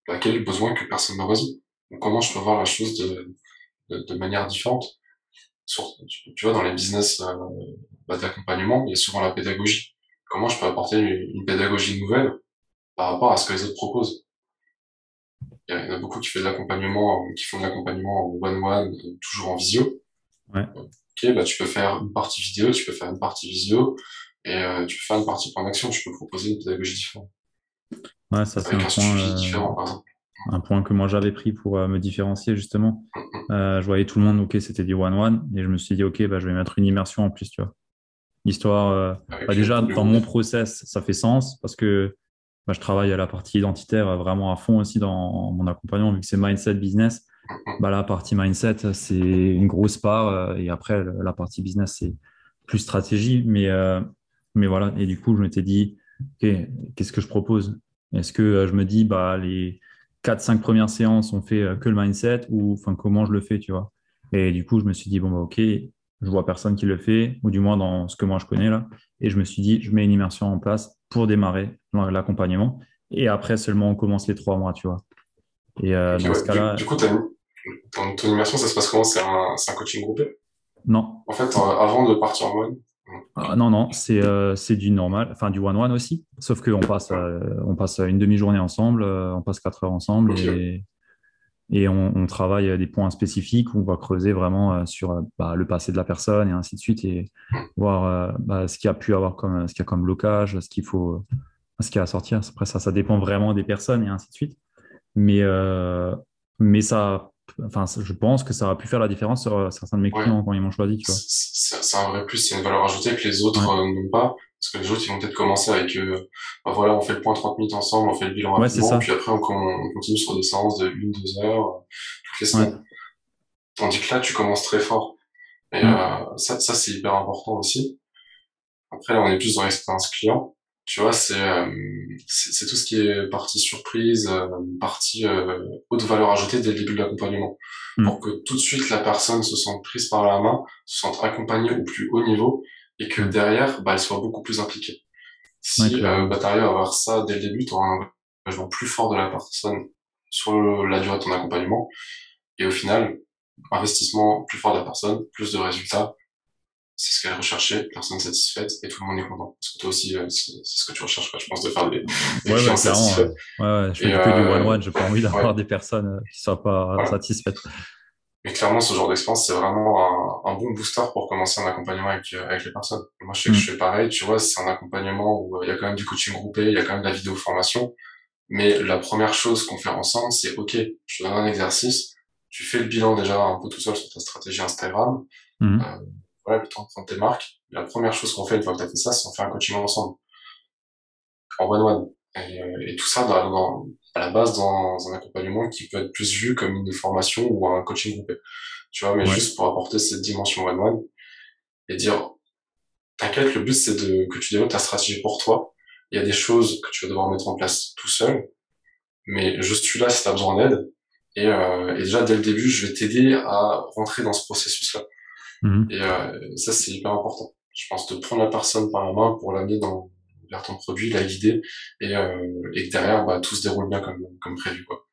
Speaker 2: bah, quels besoins que personne n'a résout? Comment je peux voir la chose de, de, de manière différente? Tu, vois, dans les business euh, bah, d'accompagnement, il y a souvent la pédagogie. Comment je peux apporter une, pédagogie nouvelle par rapport à ce que les autres proposent? Il y, en a beaucoup qui font de l'accompagnement, qui font de l'accompagnement en one-one, toujours en visio.
Speaker 1: Ouais.
Speaker 2: Ok, bah tu peux faire une partie vidéo, tu peux faire une partie visio, et euh, tu peux faire une partie point d'action. Tu peux proposer une pédagogie différente.
Speaker 1: Ouais, ça un,
Speaker 2: un
Speaker 1: point.
Speaker 2: Euh... différent, par exemple.
Speaker 1: Un point que moi j'avais pris pour me différencier justement. je voyais tout le monde, ok, c'était du one-one, et je me suis dit, ok, bah, je vais mettre une immersion en plus, tu vois. L'histoire, bah, déjà, dans mon process, ça fait sens parce que bah, je travaille à la partie identitaire vraiment à fond aussi dans mon accompagnement, vu que c'est mindset business. Bah, la partie mindset, c'est une grosse part, et après, la partie business, c'est plus stratégie. Mais, mais voilà, et du coup, je m'étais dit, ok, qu'est-ce que je propose? Est-ce que je me dis, bah, les 4-5 premières séances, on fait que le mindset, ou enfin, comment je le fais, tu vois Et du coup, je me suis dit, bon, bah, ok, je vois personne qui le fait, ou du moins dans ce que moi je connais là. Et je me suis dit, je mets une immersion en place pour démarrer l'accompagnement. Et après seulement, on commence les trois mois, tu vois.
Speaker 2: Et euh, dans ce cas-là. Du, coup, ton, ton, immersion, ça se passe comment? C'est un, un, coaching groupé?
Speaker 1: Non.
Speaker 2: En fait, euh, avant de partir en one
Speaker 1: ah, non, non, c'est euh, du normal, enfin du one-one aussi, sauf qu'on passe, on passe une demi-journée ensemble, on passe quatre heures ensemble et, et on, travaille des points spécifiques où on va creuser vraiment euh, sur euh, bah, le passé de la personne et ainsi de suite et voir euh, bah, ce qu'il y a pu avoir comme, ce qu'il y a comme blocage, ce qu'il faut, ce qu'il y a à sortir. Après, ça, ça dépend vraiment des personnes et ainsi de suite. Mais, mais ça, enfin, je pense que ça aurait pu faire la différence sur certains de mes clients quand ils m'ont choisi.
Speaker 2: C'est un vrai plus, c'est une valeur ajoutée que les autres n'ont pas. Parce que les autres, ils vont peut-être commencer avec, euh, bah voilà, on fait le point 30 minutes ensemble, on fait le bilan rapidement, puis après, on, continue sur des séances de 1-2 heures, euh, toutes les semaines. Tandis que là, tu commences très fort. Et mm. euh, ça, ça c'est hyper important aussi. Après, là, on est plus dans l'expérience client. Tu vois, c'est euh, c'est tout ce qui est partie surprise, euh, partie haute valeur ajoutée dès le début de l'accompagnement. Mm. Pour que tout de suite, la personne se sente prise par la main, se sente accompagnée au plus haut niveau, et que derrière, bah, elle soit beaucoup plus impliquée. Si euh, bah, tu arrives à avoir ça dès le début, tu auras un engagement plus fort de la personne sur la durée de ton accompagnement. Et au final, investissement plus fort de la personne, plus de résultats, c'est ce qu'elle recherchait, personne satisfaite et tout le monde est content. Parce que toi aussi, euh, c'est ce que tu recherches, je pense, de faire des, des ouais, clients satisfaits.
Speaker 1: Ouais, ouais, je fais que du one-one, j'ai pas envie d'avoir des personnes euh, qui soient pas satisfaites.
Speaker 2: Mais clairement, ce genre d'expérience, c'est vraiment un, un, bon booster pour commencer un accompagnement avec, euh, avec les personnes. Moi, je sais que je mm. fais pareil, tu vois, c'est un accompagnement où euh, il y a quand même du coaching groupé, il y a quand même de la vidéo formation. Mais la première chose qu'on fait ensemble, c'est OK, je te donne un exercice, tu fais le bilan déjà un peu tout seul sur ta stratégie Instagram, mmh. euh, voilà, le temps de prendre tes marques. La première chose qu'on fait une fois que tu as fait ça, c'est on fait un coaching ensemble, en one-one. Et, euh, et, tout ça dans, dans, à la base dans un accompagnement qui peut être plus vu comme une formation ou un coaching groupé. Tu vois, mais juste pour apporter cette dimension one-one et dire, t'inquiète, le but c'est de, que tu développes ta stratégie pour toi. Il y a des choses que tu vas devoir mettre en place tout seul, mais je suis là si tu as besoin d'aide. Et, euh, et, déjà, dès le début, je vais t'aider à rentrer dans ce processus-là. Mmh. Et euh, ça, c'est hyper important. Je pense de prendre la personne par la main pour l'amener dans, vers ton produit, la guider et, euh, et que derrière, bah, tout se déroule bien comme, comme prévu. Quoi.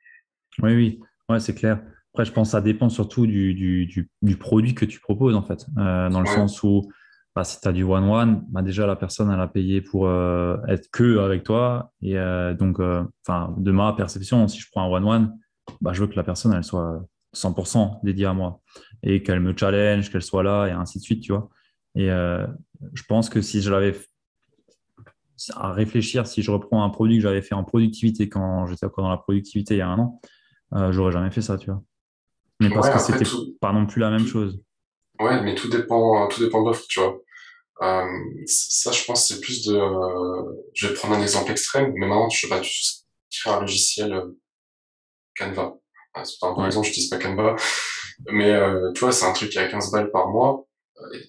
Speaker 1: Oui, oui, ouais, c'est clair. Après, je pense que ça dépend surtout du, du, du, produit que tu proposes, en fait, euh, dans le sens où bah, si tu as du one-one, bah, déjà la personne, elle a payé pour euh, être que avec toi. Et euh, donc, enfin, de ma perception, si je prends un one-one, bah, je veux que la personne, elle soit 100% dédiée à moi et qu'elle me challenge, qu'elle soit là et ainsi de suite, tu vois. Et je pense que si je l'avais à réfléchir si je reprends un produit que j'avais fait en productivité quand j'étais encore dans la productivité il y a un an, euh, j'aurais jamais fait ça, tu vois. Mais parce que c'était pas non plus la même chose.
Speaker 2: Ouais, mais tout dépend, tout dépend de l'offre, tu vois. Euh, ça, je pense, c'est plus de. Euh, je vais prendre un exemple extrême, mais maintenant, je sais pas, tu fais un logiciel euh, Canva. c'est pas un bon exemple, je dis pas Canva, mais tu vois, c'est un truc qui a 15 balles par mois.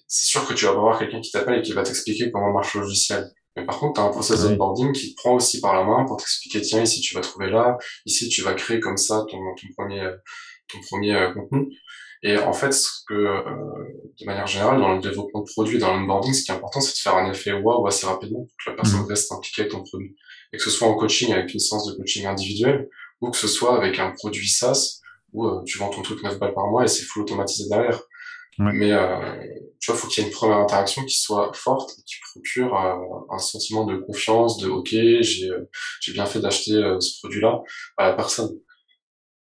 Speaker 2: C'est sûr que tu vas avoir quelqu'un qui t'appelle et qui va t'expliquer comment marche le logiciel. Mais par contre, tu as un process d'onboarding qui te prend aussi par la main pour t'expliquer, tiens, ici tu vas trouver là, ici tu vas créer comme ça ton, ton premier, ton premier euh, contenu. Et en fait, ce que, euh, de manière générale, dans le développement de produit, dans l'onboarding, ce qui est important, c'est de faire un effet wow assez rapidement pour que la personne mmh. reste impliquée avec ton produit. Et que ce soit en coaching avec une séance de coaching individuel, ou que ce soit avec un produit SaaS, où euh, tu vends ton truc 9 balles par mois et c'est full automatisé derrière. Mais euh, tu vois, faut qu'il y ait une première interaction qui soit forte et qui procure euh, un sentiment de confiance, de OK, j'ai euh, j'ai bien fait d'acheter euh, ce produit-là à la personne.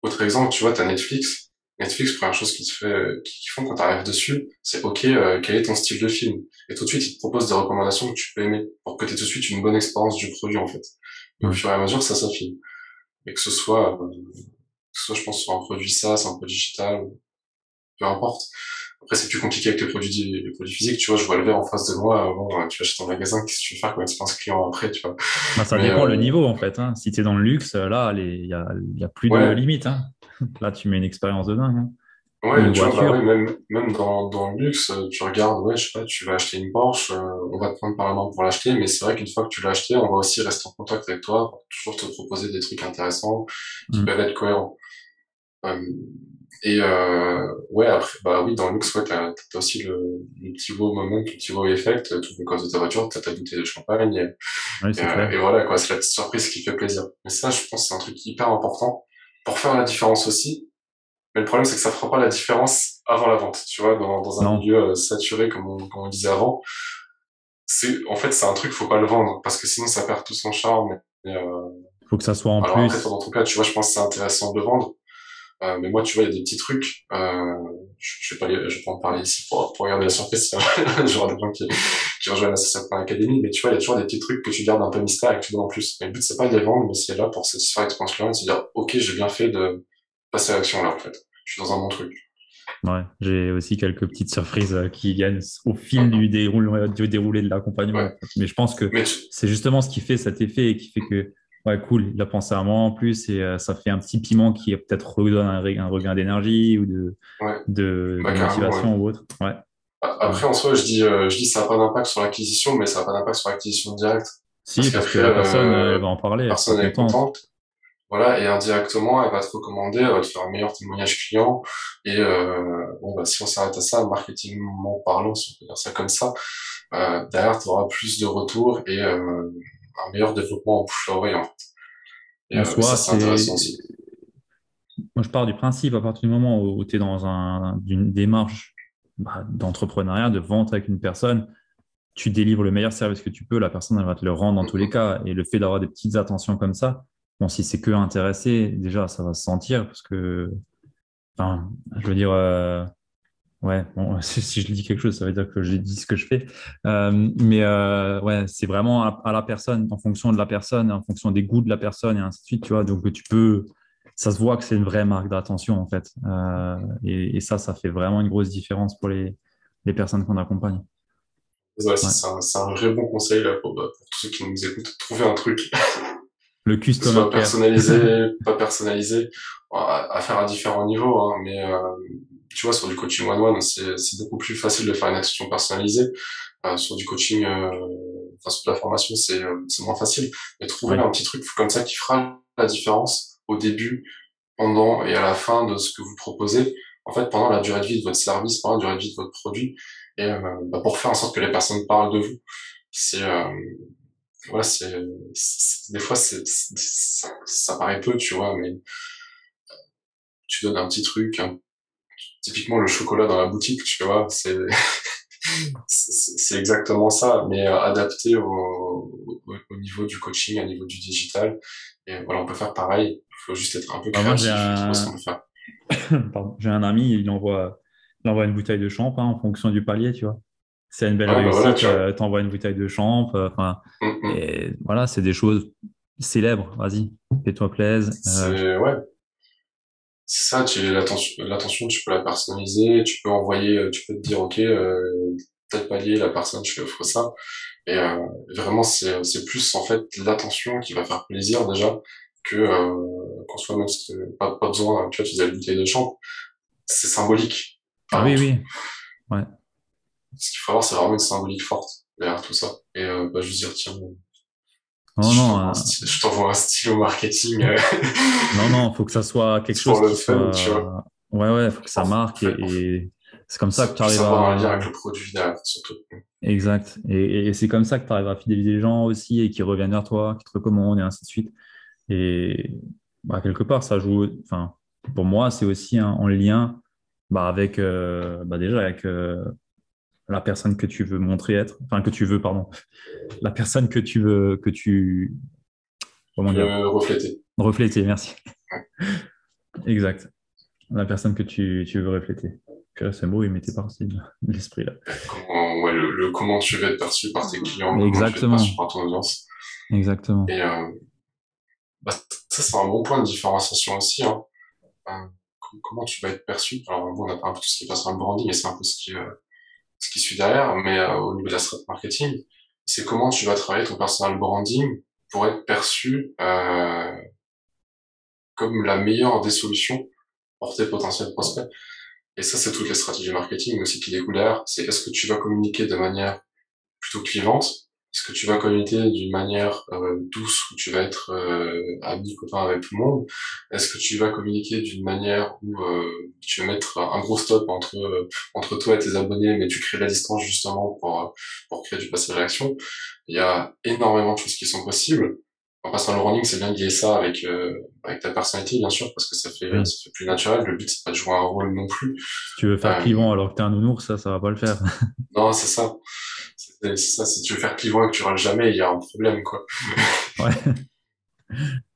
Speaker 2: Autre exemple, tu vois, tu as Netflix. Netflix, première chose qui te fait, font quand tu arrives dessus, c'est OK, quel est ton style de film? Et tout de suite, ils te proposent des recommandations que tu peux aimer pour que tu aies tout de suite une bonne expérience du produit en fait. Et au fur et à mesure, ça s'affine. et que ce soit, que ce soit, je pense, sur un produit SaaS, un produit digital, peu importe. Après, c'est plus compliqué avec les produits, les produits physiques. Tu vois, je vois le verre en face de moi. Bon, tu achètes en magasin, qu'est-ce que tu veux faire comme expérience client après, tu vois.
Speaker 1: Bah, ça dépend le niveau, en fait. Hein. Si tu es dans le luxe, là, il y a, y a, plus de limites. Hein. [laughs] Là, tu mets une expérience de dingue. Hein.
Speaker 2: Ouais, tu vois, bah même, même dans, dans le luxe, tu regardes, ouais, je sais pas, tu vas acheter une Porsche, euh, on va te prendre par la main pour l'acheter, mais c'est vrai qu'une fois que tu l'as acheté, on va aussi rester en contact avec toi, pour toujours te proposer des trucs intéressants qui mmh. peuvent être cohérents. Euh, et euh, ouais, après, bah oui, dans le luxe, ouais, t'as as aussi le, le, petit wow moment, le petit wow effect, tout le cause de ta voiture, t'as ta bouteille de champagne, et, et, et, voilà, quoi, c'est la petite surprise qui fait plaisir. Mais ça, je pense, c'est un truc hyper important pour faire la différence aussi mais le problème, c'est que ça fera pas la différence avant la vente. Tu vois, dans, dans un milieu euh, saturé, comme on, comme on disait avant, c'est en fait c'est un truc, faut pas le vendre parce que sinon ça perd tout son charme.
Speaker 1: Il euh... faut que ça soit en Alors, plus.
Speaker 2: Après, dans ton cas, tu vois, je pense que c'est intéressant de le vendre. Euh, mais moi, tu vois, il y a des petits trucs. Euh, je, vais pas, je vais pas en parler ici pour, pour regarder la surprise. [laughs] Genre des gens qui, qui rejoignent la Academy. Mais tu vois, il y a toujours des petits trucs que tu gardes un peu mystère et que tu donnes en plus. Mais le but, c'est pas de les vendre, mais c'est là pour satisfaire l'expérience client et se dire, OK, j'ai bien fait de passer à l'action là, en fait je suis dans un bon truc.
Speaker 1: Ouais, j'ai aussi quelques petites surprises euh, qui viennent au fil du, déroulé, du déroulé de l'accompagnement. Mais je pense que c'est justement ce qui fait cet effet et qui fait que, ouais, cool, il a pensé à moi en plus et euh, ça fait un petit piment qui peut-être redonne un, regain d'énergie ou de, de, bah, motivation ou autre. Ouais.
Speaker 2: Après, en soi, je dis, euh, je dis ça n'a pas d'impact sur l'acquisition, mais ça n'a pas d'impact sur l'acquisition directe.
Speaker 1: Si, parce, que la personne elle va en parler.
Speaker 2: Personne est contente. Voilà, et indirectement, elle va te recommander, elle va te faire un meilleur témoignage client. Et euh, bon, bah, si on s'arrête à ça, marketingment parlant, si on peut dire ça comme ça, euh, derrière, tu auras plus de retours et euh, un meilleur développement en bouche à oreille.
Speaker 1: Et, euh, ça, c'est. Moi, je pars du principe, à partir du moment où tu es dans un, une démarche bah, d'entrepreneuriat, de vente avec une personne, tu délivres le meilleur service que tu peux, la personne elle va te le rendre dans tous les cas. Et le fait d'avoir des petites attentions comme ça, Bon, si c'est que intéressé, déjà, ça va se sentir parce que, enfin, je veux dire, euh, ouais, bon, [laughs] si je dis quelque chose, ça veut dire que j'ai dit ce que je fais. Euh, mais euh, ouais, c'est vraiment à, la personne, en fonction de la personne, en fonction des goûts de la personne et ainsi de suite, tu vois. Donc, tu peux, ça se voit que c'est une vraie marque d'attention, en fait. Et, et, ça, ça fait vraiment une grosse différence pour les, les personnes qu'on accompagne.
Speaker 2: Ouais, c'est un, vrai bon conseil là, pour, bah, pour tous ceux qui nous écoutent. Trouver un truc
Speaker 1: le custom soit
Speaker 2: personnalisé, [laughs] pas personnalisé, à, faire à différents niveaux. Hein, mais euh, tu vois, sur du coaching one-one, c'est beaucoup plus facile de faire une action personnalisée. Euh, sur du coaching, euh, enfin sur de la formation, c'est moins facile. Mais trouver un petit truc comme ça qui fera la différence au début, pendant et à la fin de ce que vous proposez. En fait, pendant la durée de vie de votre service, pendant la durée de vie de votre produit, et bah, pour faire en sorte que les personnes parlent de vous. C'est voilà, c'est, des fois, c'est, ça, paraît peu, tu vois, mais tu donnes un petit truc, typiquement le chocolat dans la boutique, tu vois, c'est, [laughs] c'est exactement ça, mais euh, adapté au, au, niveau du coaching, au niveau du digital. Et voilà, on peut faire pareil. Il faut juste être un peu
Speaker 1: créatif. j'ai un... [coughs] J'ai un ami, il envoie, il envoie une bouteille de champ hein, en fonction du palier, tu vois c'est une belle ah, bah réussite, t'envoies une bouteille de champ, euh, enfin, mm, mm. et voilà, c'est des choses célèbres. Vas-y, fais-toi plaisir.
Speaker 2: Euh. Ouais. C'est ça, tu l'attention, l'attention, tu peux la personnaliser, tu peux envoyer, tu peux te dire, ok, tel palier, la personne, je lui offre ça. Et vraiment, c'est c'est plus en fait l'attention qui va faire plaisir déjà que qu'on soit même pas, pas besoin, tu vois, tu disais la bouteille de champ, c'est symbolique.
Speaker 1: Ah oui, oui, ouais
Speaker 2: ce qu'il faut avoir, c'est vraiment une symbolique forte derrière tout ça. Et euh, bah, juste dire, tiens,
Speaker 1: non, non,
Speaker 2: je t'envoie un, stylo marketing. Euh. [laughs]
Speaker 1: non, non, faut que ça soit quelque chose soit... tu vois. Ouais, ouais, faut que ça marque et, c'est comme ça, que tu arrives à...
Speaker 2: avoir un lien avec le produit derrière, surtout.
Speaker 1: Exact. Et, et c'est comme ça que tu arrives à fidéliser les gens aussi et qui reviennent vers toi, qui te recommandent et ainsi de suite. Et bah, quelque part, ça joue... Enfin, pour moi, c'est aussi en lien bah, avec... Euh, bah, déjà avec... Euh, la personne que tu veux montrer être, enfin que tu veux, pardon, la personne que tu veux, que tu,
Speaker 2: comment dire, refléter.
Speaker 1: Refléter, merci. [laughs] exact. La personne que tu, tu veux refléter. C'est beau, il m'était parti de l'esprit là.
Speaker 2: Comment, ouais, le, comment tu veux être perçu par tes clients,
Speaker 1: Exactement.
Speaker 2: Tu par ton audience.
Speaker 1: Exactement.
Speaker 2: Et euh, bah, ça c'est un bon point de différenciation aussi. Hein. Euh, comment tu vas être perçu? Alors bon, on a pas un peu tout ce qui passe dans le branding et c'est un peu ce qui euh, ce qui suit derrière, mais euh, au niveau de la stratégie marketing, c'est comment tu vas travailler ton personal branding pour être perçu euh, comme la meilleure des solutions pour tes potentiels prospects. Et ça, c'est toutes les stratégies marketing aussi qui découlent derrière. C'est est-ce que tu vas communiquer de manière plutôt clivante est-ce que tu vas communiquer d'une manière euh, douce où tu vas être euh, ami copain avec tout le monde Est-ce que tu vas communiquer d'une manière où euh, tu vas mettre un gros stop entre entre toi et tes abonnés, mais tu crées la distance justement pour pour créer du passage à l'action Il y a énormément de choses qui sont possibles. En passant le running, c'est bien de lier ça avec avec ta personnalité, bien sûr, parce que ça fait ça fait plus naturel. Le but c'est pas de jouer un rôle non plus.
Speaker 1: Si tu veux faire clivant alors que t'es un nounours, ça ça va pas le faire.
Speaker 2: non, c'est ça ça, si tu veux faire clivant et que tu râles jamais, il y a un problème, quoi. [laughs]
Speaker 1: ouais.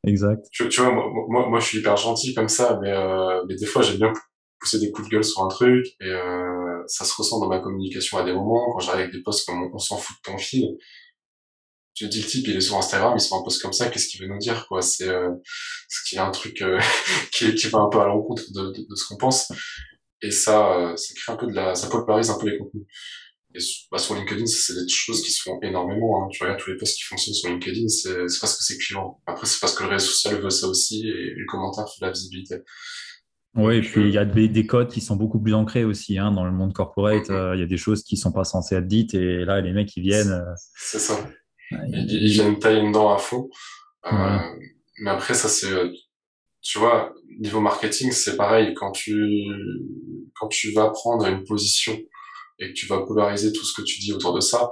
Speaker 1: exact.
Speaker 2: Tu, tu vois, moi, moi, moi, je suis hyper gentil comme ça, mais, euh, mais des fois, j'aime bien pousser des coups de gueule sur un truc, et euh, ça se ressent dans ma communication à des moments, quand j'arrive avec des posts comme on, s'en fout de ton fil. Tu dis le type, il est sur Instagram, il se un post comme ça, qu'est-ce qu'il veut nous dire, quoi? C'est euh, ce qu'il y a un truc euh, [laughs] qui, qui va un peu à l'encontre de, de, de, ce qu'on pense, et ça, euh, ça crée un peu de la, ça polarise un peu les contenus. Et bah, sur LinkedIn, c'est des choses qui se font énormément. Hein. Tu regardes tous les posts qui fonctionnent sur LinkedIn, c'est parce que c'est client. Après, c'est parce que le réseau social veut ça aussi et le commentaire fait la visibilité.
Speaker 1: Oui, et puis il y a des, codes qui sont beaucoup plus ancrés aussi hein, dans le monde corporate. Mm-hmm. Euh, il y a des choses qui sont pas censées être dites et là, les mecs, ils viennent. Euh,
Speaker 2: c'est ça. Ils, ils, viennent tailler dedans à fond. Euh, mais après, ça, c'est. Tu vois, niveau marketing, c'est pareil. Quand tu, quand tu vas prendre une position et que tu vas polariser tout ce que tu dis autour de ça,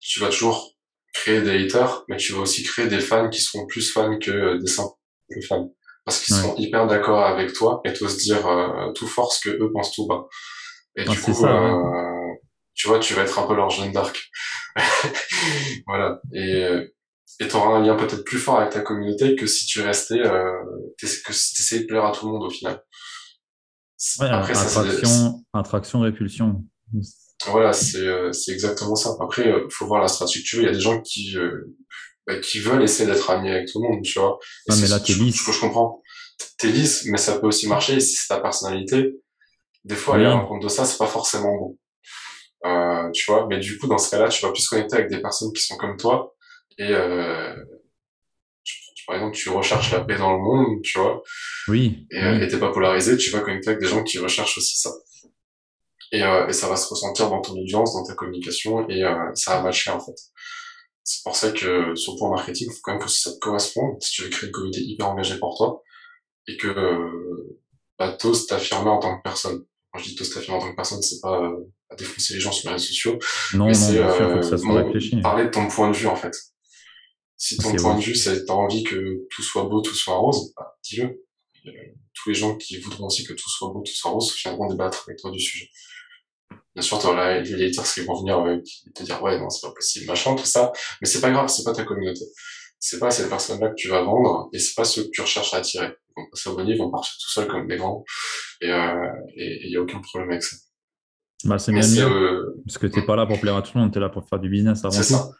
Speaker 2: tu vas toujours créer des haters, mais tu vas aussi créer des fans qui seront plus fans que des simples fans. Parce qu'ils sont hyper d'accord avec toi et tu se dire euh, tout force que eux pensent tout bas. Et du coup, euh, tu vois, tu vas être un peu leur jeune d'arc. [laughs] voilà. Et et tu auras un lien peut-être plus fort avec ta communauté que si tu restais, euh, que si tu essayais de plaire à tout le monde au final.
Speaker 1: Ouais, Après, attraction, attraction, répulsion.
Speaker 2: Voilà, c'est euh, c'est exactement ça. Après, il euh, faut voir la stratégie que tu veux. Il y a des gens qui euh, bah, qui veulent essayer d'être amis avec tout le monde, tu vois.
Speaker 1: Mais là, t'es lisse.
Speaker 2: Je, je, comprends. T'es lisse, mais ça peut aussi marcher. Et si c'est ta personnalité, des fois, aller à l'encontre de ça, c'est pas forcément bon. Euh, tu vois. Mais du coup, dans ce cas-là, tu vas plus connecter avec des personnes qui sont comme toi. Et euh, par exemple, tu recherches la paix dans le monde, tu vois.
Speaker 1: Oui.
Speaker 2: Et oui. t'es pas polarisé, tu vas connecter avec des gens qui recherchent aussi ça et, euh, et, ça va se ressentir dans ton audience, dans ta communication, et euh, ça va matcher en fait. C'est pour ça que sur le point marketing, il faut quand même que ça te corresponde si tu veux créer une communauté hyper engagée pour toi, et que euh, bah, t'oses t'affirmer en tant que personne. Quand je dis t'oses t'affirmer en tant que personne, c'est pas euh, à défoncer les gens sur les réseaux sociaux,
Speaker 1: non, mais c'est euh,
Speaker 2: parler de ton point de vue en fait. Si ton point de vue, c'est t'as envie que tout soit beau, tout soit rose, bah, dis-le. Tous les gens qui voudront aussi que tout soit beau, tout soit rose, viendront débattre avec toi du sujet bien sûr, t'auras les haters qui vont venir euh, te dire ouais non c'est pas possible machin tout ça, mais c'est pas grave, c'est pas ta communauté, c'est pas ces personnes-là que tu vas vendre et c'est pas ceux que tu recherches à attirer. Ils vont s'abonner, ils vont partir tout seuls comme des grands et il euh, et, y a aucun problème avec ça.
Speaker 1: Bah c'est bien mieux euh... parce que t'es pas là pour plaire à tout le monde, t'es là pour faire du business avant tout. Ça.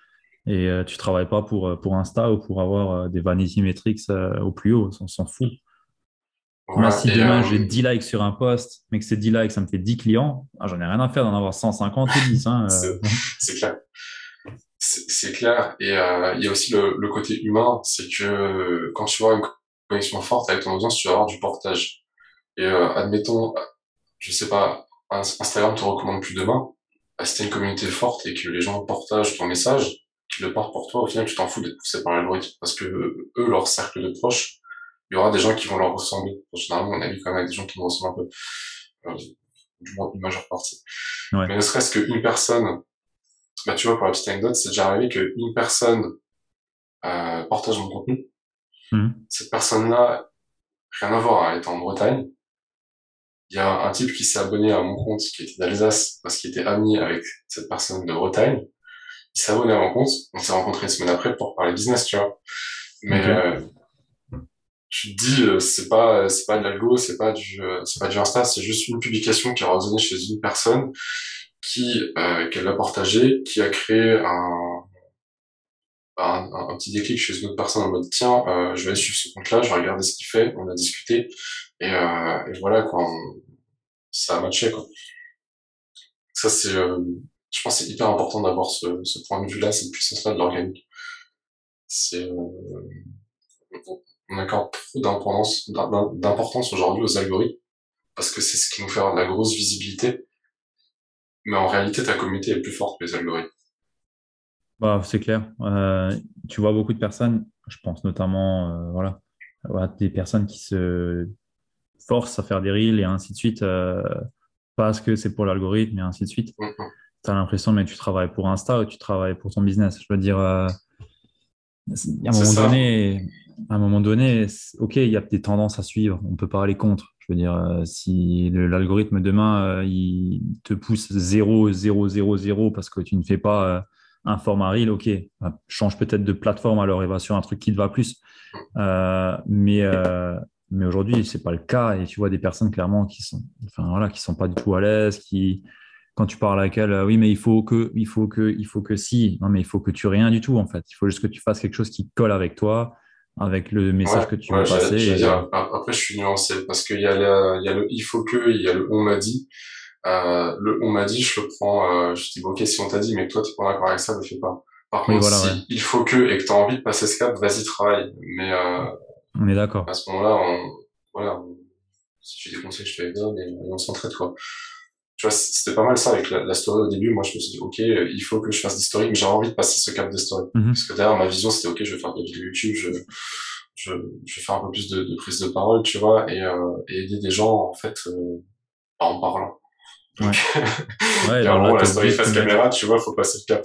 Speaker 1: Et euh, tu travailles pas pour pour Insta ou pour avoir euh, des vanity metrics au plus haut, on s'en fout si demain j'ai 10 likes sur un post, mais que ces 10 likes, ça me fait 10 clients, ah, j'en ai rien à faire d'en avoir 150 ou 10. Hein,
Speaker 2: euh. c'est clair. C'est clair. Et euh, il y a aussi le, le côté humain, c'est que quand tu vois une connexion forte avec ton audience, tu vas avoir du portage. Et euh, admettons, je sais pas, Instagram te recommande plus demain, bah, si t'as une communauté forte et que les gens partagent ton message, qu'ils le portent pour toi, au final, tu t'en fous d'être poussé par l'algorithme. Parce que eux, leur cercle de proches, il y aura des gens qui vont leur ressembler. Généralement, on a vu quand même des gens qui nous ressemblent un peu, euh, du moins une majeure partie. Ouais. Mais ne serait-ce qu'une personne, bah, tu vois, pour la petite anecdote, c'est déjà arrivé qu'une personne euh, partage mon contenu. Mmh. Cette personne-là, rien à voir, elle était en Bretagne. Il y a un type qui s'est abonné à mon compte, qui était d'Alsace, parce qu'il était ami avec cette personne de Bretagne. Il s'est abonné à mon compte. On s'est rencontré une semaine après pour parler business, tu vois. Mais okay. euh, tu te dis euh, c'est pas c'est pas de l'algo c'est pas du euh, c'est pas du Insta c'est juste une publication qui a résonné chez une personne qui euh, qu'elle a partagé qui a créé un un, petit déclic chez une autre personne en mode tiens, euh, je vais suivre ce compte-là, je vais regarder ce qu'il fait, on a discuté et, euh, et voilà quoi, ça a matché quoi. Ça c'est, euh, je pense c'est hyper important d'avoir ce, ce point de vue-là, cette puissance-là de l'organique. C'est, euh, on accorde trop d'importance, d'importance aujourd'hui aux algorithmes parce que c'est ce qui nous fait avoir de la grosse visibilité. Mais en réalité, ta communauté est plus forte que les algorithmes.
Speaker 1: Bah, c'est clair. Euh, tu vois beaucoup de personnes, je pense notamment euh, voilà, des personnes qui se forcent à faire des reels et ainsi de suite, euh, parce que c'est pour l'algorithme et ainsi de suite. Tu as l'impression, mais tu travailles pour Insta ou tu travailles pour ton business? Je veux dire, à un moment donné, à un moment donné, ok, il y a des tendances à suivre, on peut pas aller contre. Je veux dire, euh, si l'algorithme demain, euh, il te pousse 0, 0, 0, 0 parce que tu ne fais pas euh, un format reel, ok, bah, change peut-être de plateforme alors il va sur un truc qui te va plus. mais mais aujourd'hui, c'est pas le cas et tu vois des personnes clairement qui sont, enfin voilà, sont pas du tout à l'aise, qui quand tu parles avec elle, oui, mais il faut que, il faut que, il faut que si, non, mais il faut que tu rien du tout en fait. Il faut juste que tu fasses quelque chose qui colle avec toi, avec le message que tu veux passer.
Speaker 2: après, je suis nuancé parce qu'il y, a il y a le il faut que, il y a le on m'a dit. Euh, le on m'a dit, je le prends, euh, je dis, ok, si on t'a dit, mais que toi, tu es pas d'accord avec ça, ne fais pas. Par contre, si il faut que et que tu as envie de passer ce cap, vas-y, travaille. Mais euh,
Speaker 1: on est d'accord.
Speaker 2: À ce moment-là, on, voilà, si tu des conseils, je te les donne et on s'entraide, quoi tu vois, c'était pas mal ça avec la, story au début. Moi, je me suis dit, OK, il faut que je fasse des stories, mais j'ai envie de passer ce cap de story. Mhm. Parce que derrière, ma vision, c'était OK, je vais faire des vidéos YouTube, je, je, je vais faire un peu plus de, de prise de parole, tu vois, et, euh, et aider des gens, en fait, euh, en parlant. ouais. [laughs] ouais, en la story face caméra, tu vois, faut passer le cap.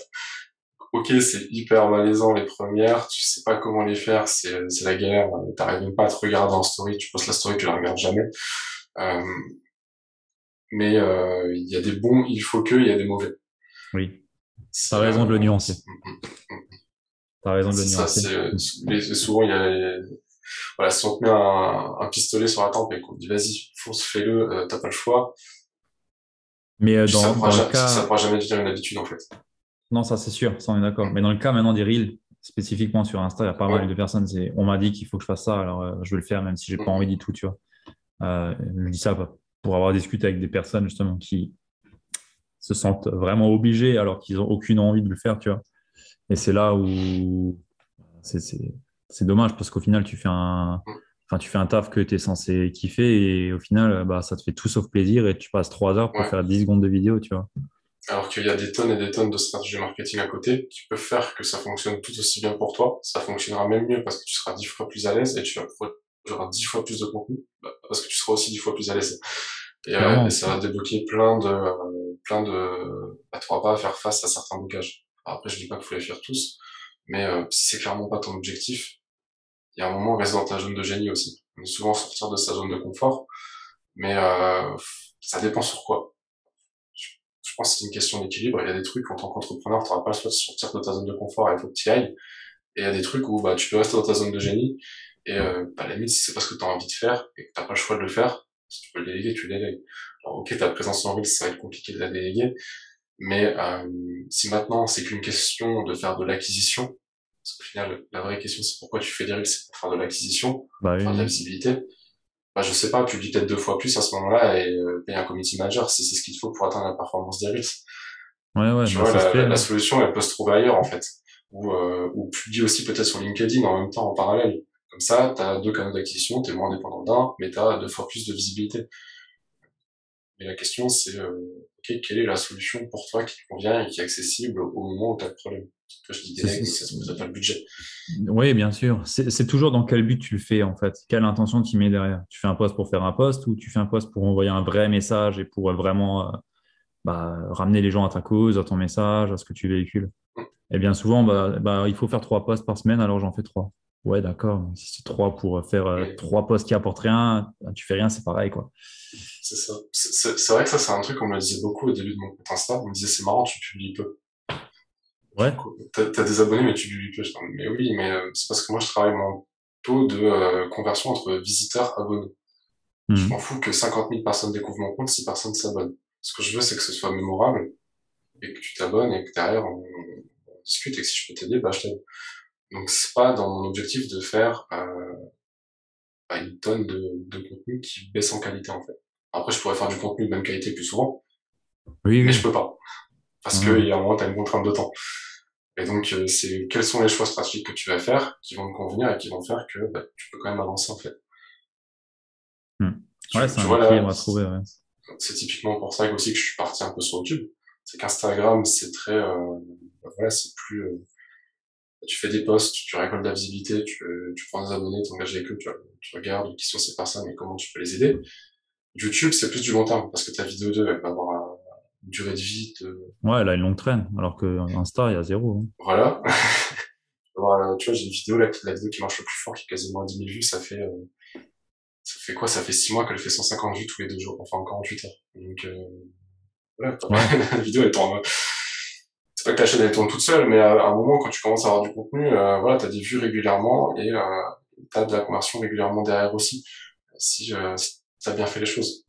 Speaker 2: Ok, c'est hyper malaisant les premières, tu sais pas comment les faire, c'est, c'est la galère, t'arrives même pas à te regarder en story, tu postes la story, tu la regardes jamais. Euh, mais euh, il y a des bons, il faut que, il y a des mauvais.
Speaker 1: Oui. T'as raison de le nuancer. T'as raison de le nuancer.
Speaker 2: mais souvent, il y a, voilà, si on te met un, un pistolet sur la tempe et qu'on te dit vas-y, fonce, fais-le, euh, t'as pas le choix.
Speaker 1: Mais euh, dans, ça dans le cas,
Speaker 2: ça pourra jamais devenir une habitude en fait.
Speaker 1: Non, ça c'est sûr, ça on est d'accord. Mais dans le cas maintenant des reels, spécifiquement sur Insta, il y a pas mal de personnes. On m'a dit qu'il faut que je fasse ça, alors je vais le faire même si j'ai pas mm. envie du tout, tu vois. je dis ça pour avoir discuté avec des personnes justement qui se sentent vraiment obligées alors qu'ils n'ont aucune envie de le faire, tu vois. Et c'est là où c'est dommage parce qu'au final, tu fais un, enfin, tu fais un taf que tu es censé kiffer et au final, bah, ça te fait tout sauf plaisir et tu passes trois heures pour faire 10 secondes de vidéo, tu vois.
Speaker 2: Alors qu'il y a des tonnes et des tonnes de stratégies marketing à côté qui peuvent faire que ça fonctionne tout aussi bien pour toi. Ça fonctionnera même mieux parce que tu seras dix fois plus à l'aise et tu vas auras dix fois plus de contenu bah, parce que tu seras aussi dix fois plus à l'aise. Et, euh, ça va débloquer plein de, euh, plein de, bah, tu pas à faire face à certains blocages. après, je dis pas qu'il faut les faire tous, mais euh, si c'est clairement pas ton objectif, il y a un moment, reste dans ta zone de génie aussi. On est souvent sortir de sa zone de confort, mais euh, ça dépend sur quoi. Je, pense que c'est une question d'équilibre. Il y a des trucs, en tant qu'entrepreneur, tu n'auras pas le choix de sortir de ta zone de confort, il faut que tu y ailles. Et il y a des trucs où bah, tu peux rester dans ta zone de génie, et euh, bah, la limite, si c'est parce que tu as envie de faire et que tu pas le choix de le faire, si tu peux le déléguer, tu le délègues. Alors ok, ta présence en ville, ça va être compliqué de la déléguer, mais euh, si maintenant c'est qu'une question de faire de l'acquisition, parce qu'au final, la vraie question c'est pourquoi tu fais des reels, c'est pour faire de l'acquisition, bah, faire de la visibilité. Bah, je sais pas, publie peut-être deux fois plus à ce moment-là et euh, paye un community manager si c'est ce qu'il faut pour atteindre la performance des reels.
Speaker 1: Ouais, ouais,
Speaker 2: tu bah, vois, la, la, solution, elle peut se trouver ailleurs, en fait. Ou, euh, ou publie aussi peut-être sur LinkedIn en même temps, en parallèle. Comme ça, tu as deux canaux d'acquisition, tu es moins dépendant d'un, mais tu as deux fois plus de visibilité. Mais la question, c'est euh, quelle est la solution pour toi qui te convient et qui est accessible au moment où tu as le problème? Toi, je dis délègue, mais ça pas le budget.
Speaker 1: Oui, bien sûr. C'est toujours dans quel but tu le fais, en fait. Quelle intention tu mets derrière? Tu fais un poste pour faire un poste ou tu fais un poste pour envoyer un vrai message et pour vraiment euh, bah, ramener les gens à ta cause, à ton message, à ce que tu véhicules? Mm. Et bien souvent, bah, bah, il faut faire trois postes par semaine, alors j'en fais trois. Ouais, d'accord. Si c'est trois pour faire euh, trois postes qui apportent rien, bah, tu fais rien, c'est pareil, quoi.
Speaker 2: C'est ça. C'est vrai que ça, c'est un truc qu'on me disait beaucoup au début de mon compte Insta. On me disait, c'est marrant, tu publies peu.
Speaker 1: Ouais.
Speaker 2: T'as as des abonnés, mais tu publies peu. mais oui, mais euh, c'est parce que moi, je travaille mon taux de euh, conversion entre visiteurs abonnés. Je hmm. m'en fous que 50 000 personnes découvrent mon compte si personne s'abonne. Ce que je veux, c'est que ce soit mémorable et que tu t'abonnes et que derrière, on, discute et que si je peux t'aider, bah, je t'aide. Donc, c'est pas dans mon objectif de faire euh, une tonne de, de contenu qui baisse en qualité, en fait. Après, je pourrais faire du contenu de même qualité plus souvent,
Speaker 1: Oui,
Speaker 2: mais
Speaker 1: oui.
Speaker 2: je peux pas. Parce
Speaker 1: Mhm.
Speaker 2: qu'il y a un moment, tu as une contrainte de temps. Et donc, euh, c'est quels sont les choix stratégiques que tu vas faire qui vont te convenir et qui vont faire que bah, tu peux quand même avancer, en fait. Tu-
Speaker 1: Ouais, c'est un
Speaker 2: vois, là,
Speaker 1: à trouver. Ouais.
Speaker 2: c'est typiquement pour ça aussi que je suis parti un peu sur YouTube. C'est qu'Instagram, c'est très, euh, bah voilà, c'est plus, euh, tu fais des posts, tu récoltes de la visibilité, tu, tu prends des abonnés, t'engages avec eux, tu, tu regardes qui sont ces personnes et comment tu peux les aider? YouTube, c'est plus du long terme parce que ta vidéo 2, elle va avoir un- une durée de vie de,
Speaker 1: Ouais, elle a une longue traîne, alors que Insta, il y a zéro. hein.
Speaker 2: voilà. [laughs] Alors, tu vois, j'ai une vidéo là, la vidéo qui marche le plus fort, qui est quasiment à 10 000 vues, ça fait, euh, ça fait quoi? Ça fait 6 mois qu'elle fait 150 vues tous les deux jours, enfin 48 heures. Donc, euh, voilà, quoi. [laughs] la vidéo elle tourne. C'est pas que ta chaîne elle tourne toute seule, mais à, à un moment quand tu commences à avoir du contenu, euh, voilà, t'as des vues régulièrement et euh, t'as de la conversion régulièrement derrière aussi. Si, euh, si t'as bien fait les choses.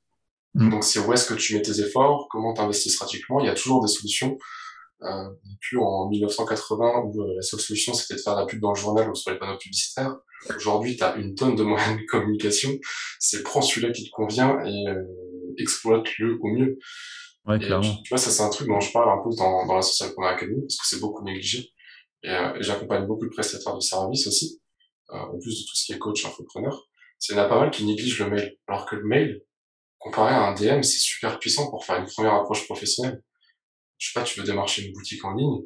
Speaker 1: Mm.
Speaker 2: Donc c'est où est-ce que tu mets tes efforts, comment t'investis stratégiquement. Il y a toujours des solutions. Euh, plus en 1980 où euh, la seule solution c'était de faire de la pub dans le journal ou sur les panneaux publicitaires. Aujourd'hui, tu as une tonne de moyens de communication. C'est prends celui-là qui te convient et euh, exploite-le au mieux.
Speaker 1: Ouais, clairement.
Speaker 2: tu vois, ça c'est un truc dont je parle un peu dans, dans la Social Planner Academy parce que c'est beaucoup négligé. Et, euh, et j'accompagne beaucoup de prestataires de services aussi, euh, en plus de tout ce qui est coach, infopreneur. C'est il y en a pas mal qui négligent le mail. Alors que le mail, comparé à un DM, c'est super puissant pour faire une première approche professionnelle. Je sais pas, tu veux démarcher une boutique en ligne.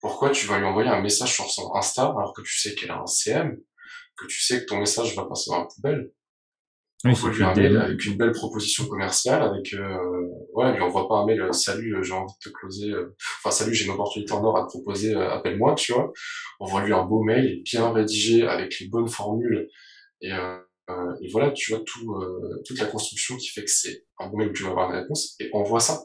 Speaker 2: Pourquoi tu vas lui envoyer un message sur son Insta alors que tu sais qu'elle a un CM, que tu sais que ton message va passer dans la poubelle?
Speaker 1: Oui, c'est
Speaker 2: lui un mail avec une belle proposition commerciale, avec euh, ouais, lui envoie pas un mail euh, salut, euh, j'ai envie de te closer, euh, enfin salut, j'ai une opportunité en or à te proposer, euh, appelle-moi, tu vois. Envoie lui un beau mail bien rédigé avec les bonnes formules et, euh, euh, et voilà, tu vois tout euh, toute la construction qui fait que c'est un bon mail où tu vas avoir une réponse et envoie ça.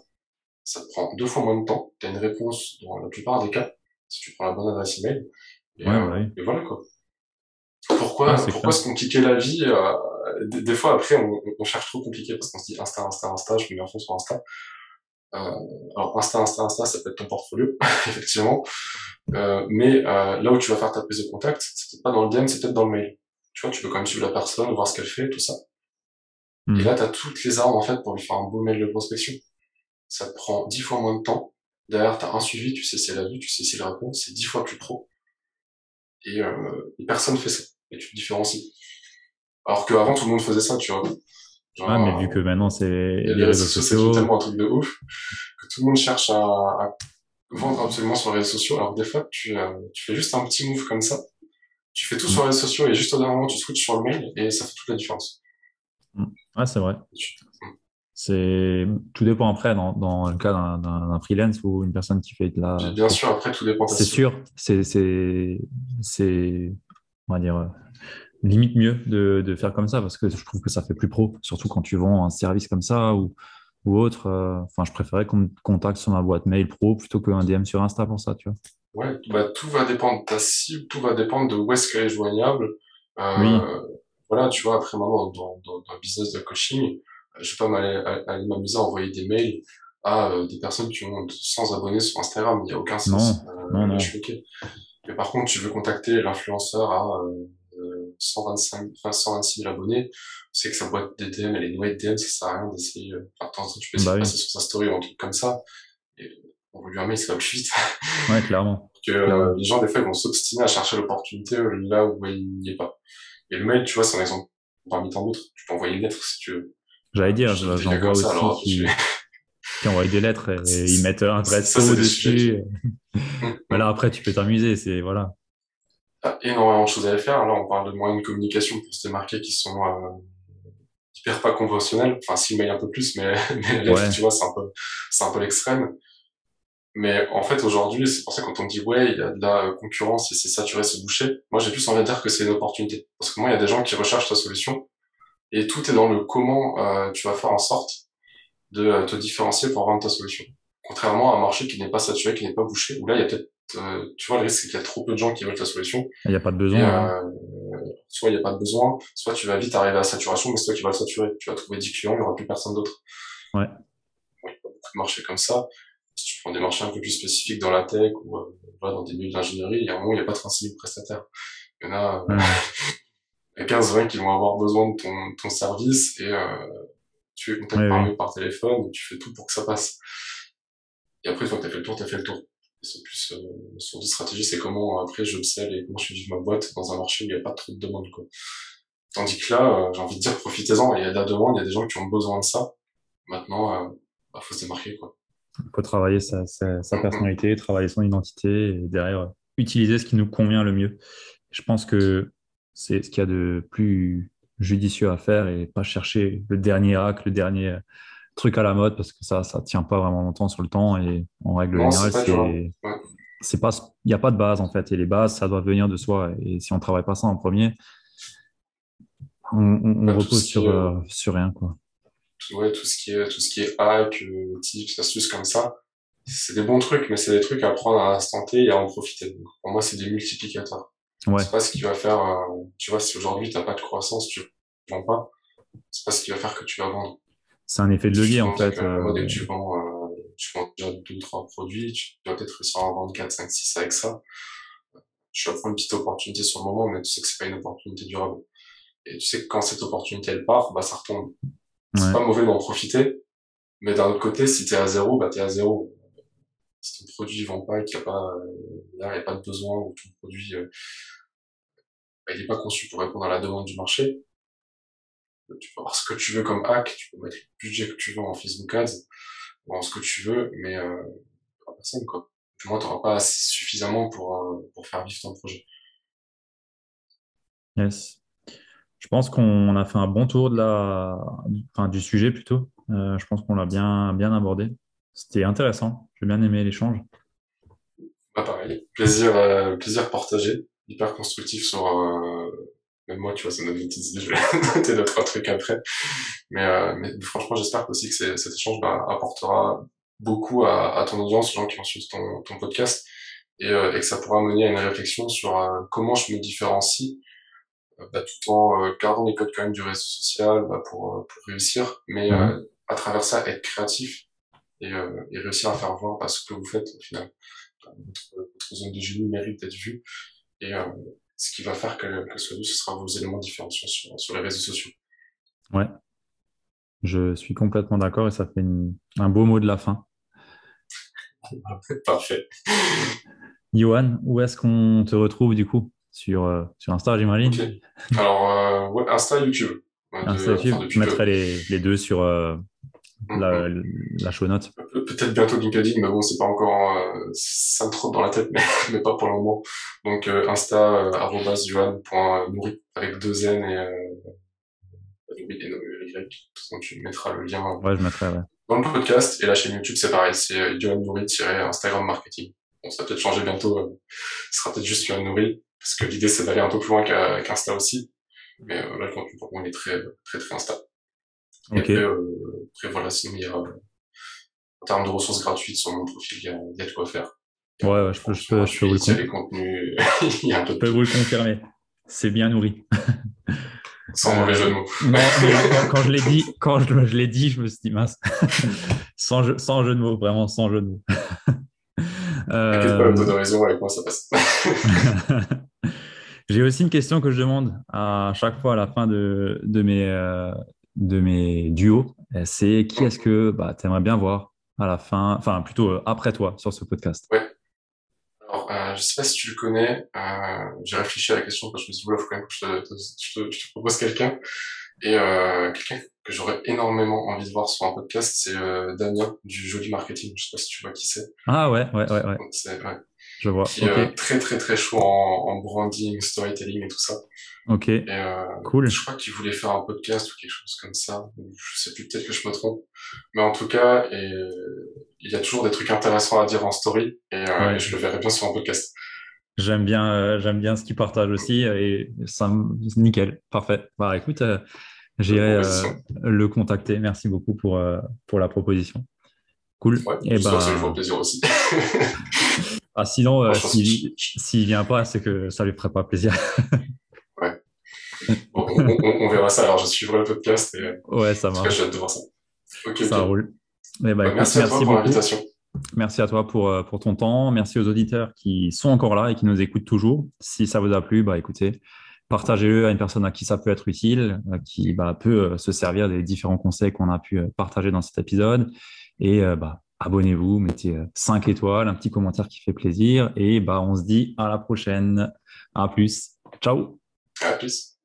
Speaker 2: Ça te prend deux fois moins de temps, t'as une réponse dans la plupart des cas si tu prends la bonne adresse email. Et,
Speaker 1: Ouais, ouais.
Speaker 2: et voilà quoi. Pourquoi,
Speaker 1: Ouais,
Speaker 2: pourquoi
Speaker 1: clair.
Speaker 2: se compliquer la vie euh, des, des fois après on, on cherche trop compliqué parce qu'on se dit Insta, Insta, Insta, je me mets à fond sur Insta. Euh, alors Insta, Insta, Insta, ça peut être ton portfolio, [laughs] effectivement. Euh, mais euh, là où tu vas faire ta prise de contact, c'est peut-être pas dans le DM, c'est peut-être dans le mail. Tu vois, tu peux quand même suivre la personne, voir ce qu'elle fait, tout ça. Et là, tu as toutes les armes en fait pour lui faire un beau mail de prospection. Ça te prend dix fois moins de temps. Derrière, tu as un suivi, tu sais si elle a vu, tu sais si elle répond, c'est dix fois plus pro. Et, euh, et personne fait ça. Et tu te différencies. Alors qu'avant, tout le monde faisait ça, tu vois. Genre,
Speaker 1: Ouais, mais vu que maintenant, c'est les
Speaker 2: les
Speaker 1: réseaux
Speaker 2: sociaux, c'est tellement un truc de ouf que tout le monde cherche à, à vendre absolument sur les réseaux sociaux. Alors que des fois, tu, euh, tu fais juste un petit move comme ça. Tu fais tout sur les réseaux sociaux et juste au dernier moment, tu switches sur le mail et ça fait toute la différence.
Speaker 1: Ouais, c'est vrai.
Speaker 2: Tu-
Speaker 1: C'est tout dépend après dans, dans le cas d'un- freelance ou une personne qui fait de la.
Speaker 2: Bien sûr, après, tout dépend
Speaker 1: C'est sûr, c'est c'est c'est on va dire euh, limite mieux de, de faire comme ça parce que je trouve que ça fait plus pro, surtout quand tu vends un service comme ça ou ou autre. euh, Enfin, je préférais qu'on me contacte sur ma boîte mail pro plutôt qu'un DM sur Insta pour ça, tu vois.
Speaker 2: Ouais, bah, tout va dépendre de ta cible, tout va dépendre de où est-ce qu'elle est joignable. Euh,
Speaker 1: Oui.
Speaker 2: Voilà, tu vois, après maintenant, dans, dans, dans le business de coaching, je vais pas m'aller m'amuser à envoyer des mails à euh, des personnes qui ont 100 abonnés sur Instagram. Il n'y a aucun sens. Euh,
Speaker 1: non, non.
Speaker 2: je ok. Mais par contre, tu veux contacter l'influenceur à euh, 125, enfin 126 000 abonnés, c'est que sa boîte des DM, elle est noyée de DM, ça sert à rien d'essayer. euh, Enfin, de temps en temps, tu peux essayer
Speaker 1: Bah
Speaker 2: de
Speaker 1: oui.
Speaker 2: passer sur sa story ou un truc comme ça. Et envoie lui un mail, ça va plus vite [laughs]
Speaker 1: Ouais, clairement.
Speaker 2: que euh, les gens des fois ils vont s'obstiner à chercher l'opportunité euh, là où elle n'y est pas. Et le mail, tu vois, c'est un exemple parmi tant d'autres. Tu peux envoyer une lettre si tu veux.
Speaker 1: J'allais dire,
Speaker 2: Je
Speaker 1: j'en vois aussi
Speaker 2: ça, alors,
Speaker 1: qui, [laughs] envoient des lettres et, et [laughs] ils mettent un
Speaker 2: c'est
Speaker 1: saut
Speaker 2: des
Speaker 1: dessus.
Speaker 2: Mm.
Speaker 1: Mais là, après, tu peux t'amuser, c'est voilà.
Speaker 2: Énormément de choses à faire. Là, on parle de moyens de communication pour se démarquer qui sont euh, hyper pas conventionnels. Enfin, si mail un peu plus, mais, [laughs] mais
Speaker 1: Ouais.
Speaker 2: tu vois, c'est un peu, c'est un peu l'extrême. Mais en fait, aujourd'hui, c'est pour ça que quand on dit ouais, il y a de la concurrence et c'est saturé, c'est bouché. Moi, j'ai plus envie de dire que c'est une opportunité. Parce que moi, il y a des gens qui recherchent ta solution et tout est dans le comment euh, tu vas faire en sorte de euh, te différencier pour vendre ta solution. Contrairement à un marché qui n'est pas saturé, qui n'est pas bouché, où là, il y a peut-être, euh, tu vois, le risque, c'est qu'il y a trop peu de gens qui veulent ta solution.
Speaker 1: Il n'y a pas de
Speaker 2: Et,
Speaker 1: besoin. hein.
Speaker 2: euh, soit il n'y a pas de besoin, soit tu vas vite arriver à la saturation, mais c'est toi qui vas le saturer. Tu vas trouver 10 clients, il n'y aura plus personne d'autre.
Speaker 1: Ouais.
Speaker 2: Il y a pas beaucoup de marchés comme ça. si tu prends des marchés un peu plus spécifiques dans la tech ou euh, dans des milieux d'ingénierie, il y a un moment, il n'y a pas 36 000 prestataires. Il y en a, euh, 15-20 [laughs] qui vont avoir besoin de ton, ton service et euh, tu es contacté par, par téléphone, tu fais tout pour que ça passe. Et après, une fois que tu as fait le tour, tu as fait le tour. C'est plus euh, sur des stratégies, c'est comment après je scelle et comment je vivre ma boîte dans un marché où il n'y a pas trop de demande. Quoi. Tandis que là, euh, j'ai envie de dire, profitez-en. Il y a de la demande, il y a des gens qui ont besoin de ça. Maintenant, il euh, bah, faut se démarquer. Quoi.
Speaker 1: Il faut travailler sa, sa, sa personnalité, travailler son identité et derrière utiliser ce qui nous convient le mieux. Je pense que c'est ce qu'il y a de plus judicieux à faire et pas chercher le dernier hack, le dernier truc à la mode parce que ça, ça tient pas vraiment longtemps sur le temps et en règle générale, c'est, c'est pas, il n'y a pas de base en fait et les bases, ça doit venir de soi et si on travaille pas ça en premier, on, on, bah, repose sur, euh, sur rien quoi.
Speaker 2: Ouais, tout ce qui est, tout ce qui est hack, euh, tips, astuces comme ça, c'est des bons trucs, mais c'est des trucs à prendre à l'instant T et à en profiter. pour moi, c'est des multiplicateurs. Ouais. C'est pas ce qui va faire, euh, tu vois, si aujourd'hui t'as pas de croissance, tu vends pas, c'est pas ce qui va faire que tu vas vendre
Speaker 1: c'est un effet de levier en fait.
Speaker 2: Euh... Tu vends, euh, tu vends déjà deux ou trois produits, tu vas peut-être réussir à en vendre 4, 5, 6 avec ça. Tu vas prendre une petite opportunité sur le moment, mais tu sais que c'est pas une opportunité durable. Et tu sais que quand cette opportunité elle part, bah ça retombe. C'est pas mauvais d'en profiter, mais d'un autre côté, si t'es à zéro, bah t'es à zéro. Si ton produit vend pas et qu'il y a pas, là, il y a pas de besoin ou ton produit, euh, bah, il est pas conçu pour répondre à la demande du marché, tu peux avoir ce que tu veux comme hack, tu peux mettre le budget que tu veux en Facebook Ads, ou en ce que tu veux, mais euh, pas personne, quoi. Du moins, tu n'auras pas suffisamment pour, euh, pour faire vivre ton projet.
Speaker 1: Yes. Je pense qu'on a fait un bon tour de la, enfin, du sujet plutôt. Euh, je pense qu'on l'a bien, bien abordé. C'était intéressant. J'ai bien aimé l'échange.
Speaker 2: Bah, pareil. Plaisir, euh, plaisir partagé. Hyper constructif sur, euh, même moi, tu vois, ça me donne idée, je vais [laughs] noter deux, trois trucs après. Mais, euh, mais franchement, j'espère aussi que cet échange bah, apportera beaucoup à, à, ton audience, aux gens qui vont suivre ton, ton podcast, et, euh, et, que ça pourra mener à une réflexion sur euh, comment je me différencie, euh, bah, tout en gardant les codes quand même du réseau social bah, pour, pour réussir, mais mmh. à travers ça, être créatif et, et réussir à faire voir ce que vous faites au final. Votre, votre zone de génie mérite d'être vue. Et, ce qui va faire que, que ce sera vos éléments différenciants sur, sur les réseaux sociaux.
Speaker 1: Ouais, je suis complètement d'accord et ça fait un beau mot de la fin. [laughs]
Speaker 2: Parfait.
Speaker 1: Johan, où est-ce qu'on te retrouve du coup? Sur, euh, sur Insta, j'imagine
Speaker 2: Alors, euh, ouais, Insta et YouTube.
Speaker 1: Insta YouTube, je mettrai les, les, deux sur, euh, la, la show note.
Speaker 2: Peut-être bientôt LinkedIn, mais bon, c'est pas encore, euh, ça me trotte dans la tête, [laughs] mais, mais pas pour le moment. Donc, euh, Insta, euh, avec deux N et, euh, et tu mettras le lien.
Speaker 1: Ouais, je mettrai, ouais.
Speaker 2: Dans le podcast, et la chaîne YouTube, c'est pareil, c'est Johan Nourri-Instagram Marketing. Bon, ça va peut-être changer bientôt, euh, ce sera peut-être juste Johan Nourri, parce que l'idée, c'est d'aller un peu plus loin qu'Insta aussi. Mais là, le contenu, pour moi, il est très, très, très Insta. Et après, euh, après, voilà, sinon, il y a, en termes de ressources gratuites sur mon profil, il y a, il y a de quoi faire.
Speaker 1: Ouais, ouais, je peux, je peux, je peux vous le confirmer.
Speaker 2: contenus, [laughs] il y a un peu
Speaker 1: je peux vous le confirmer. C'est bien nourri. [laughs]
Speaker 2: Sans mauvais jeu de mots.
Speaker 1: Non, [laughs] mais quand, je l'ai dit, quand je, je l'ai dit, je me suis dit mince. sans, jeu, sans jeu de mots, vraiment sans jeu de mots.
Speaker 2: euh... pas, de raison avec moi, ça passe.
Speaker 1: J'ai aussi une question que je demande à chaque fois à la fin de, de mes, euh, de mes duos, euh, c'est qui est-ce que bah, tu aimerais bien voir à la fin, enfin plutôt euh, après toi sur ce podcast?
Speaker 2: Ouais. Alors, euh, je sais pas si tu le connais, euh, j'ai réfléchi à la question parce que je me suis dit, il faut quand même que je te, je te, je te propose quelqu'un. Et euh, quelqu'un que j'aurais énormément envie de voir sur un podcast, c'est euh, Damien du Joli Marketing. Je sais pas si tu vois qui c'est.
Speaker 1: Ah ouais, ouais, ouais. ouais. Je vois.
Speaker 2: Qui est très très très chaud en, en, branding, storytelling et tout ça.
Speaker 1: Ok.
Speaker 2: Et, euh,
Speaker 1: cool.
Speaker 2: Je crois qu'il voulait faire un podcast ou quelque chose comme ça. Je sais plus, peut-être que je me trompe. Mais en tout cas, et, il y a toujours des trucs intéressants à dire en story et, euh, ouais. et je le verrai bien sur un podcast.
Speaker 1: J'aime bien, euh, j'aime bien ce qu'il partage aussi et ça, nickel, parfait. Bah écoute, euh, j'irai euh, le contacter. Merci beaucoup pour pour la proposition. Cool.
Speaker 2: Ouais, et bah, ça plaisir aussi. [laughs]
Speaker 1: ah sinon, euh, s'il vient pas, c'est que ça lui ferait pas plaisir. [laughs]
Speaker 2: ouais. [laughs] Bon, on, on, on, verra ça. Alors je suivrai le podcast et
Speaker 1: ouais, ça marche.
Speaker 2: J'ai hâte de voir ça.
Speaker 1: Okay, ça okay. roule. Et bah,
Speaker 2: bah,
Speaker 1: écoute,
Speaker 2: merci, à toi
Speaker 1: merci
Speaker 2: pour l'invitation.
Speaker 1: Merci à toi pour, pour ton temps. Merci aux auditeurs qui sont encore là et qui nous écoutent toujours. Si ça vous a plu, bah écoutez, partagez-le à une personne à qui ça peut être utile, qui bah, peut se servir des différents conseils qu'on a pu partager dans cet épisode. Et bah, abonnez-vous, mettez 5 étoiles, un petit commentaire qui fait plaisir. Et bah, on se dit à la prochaine. À plus. Ciao.
Speaker 2: À plus.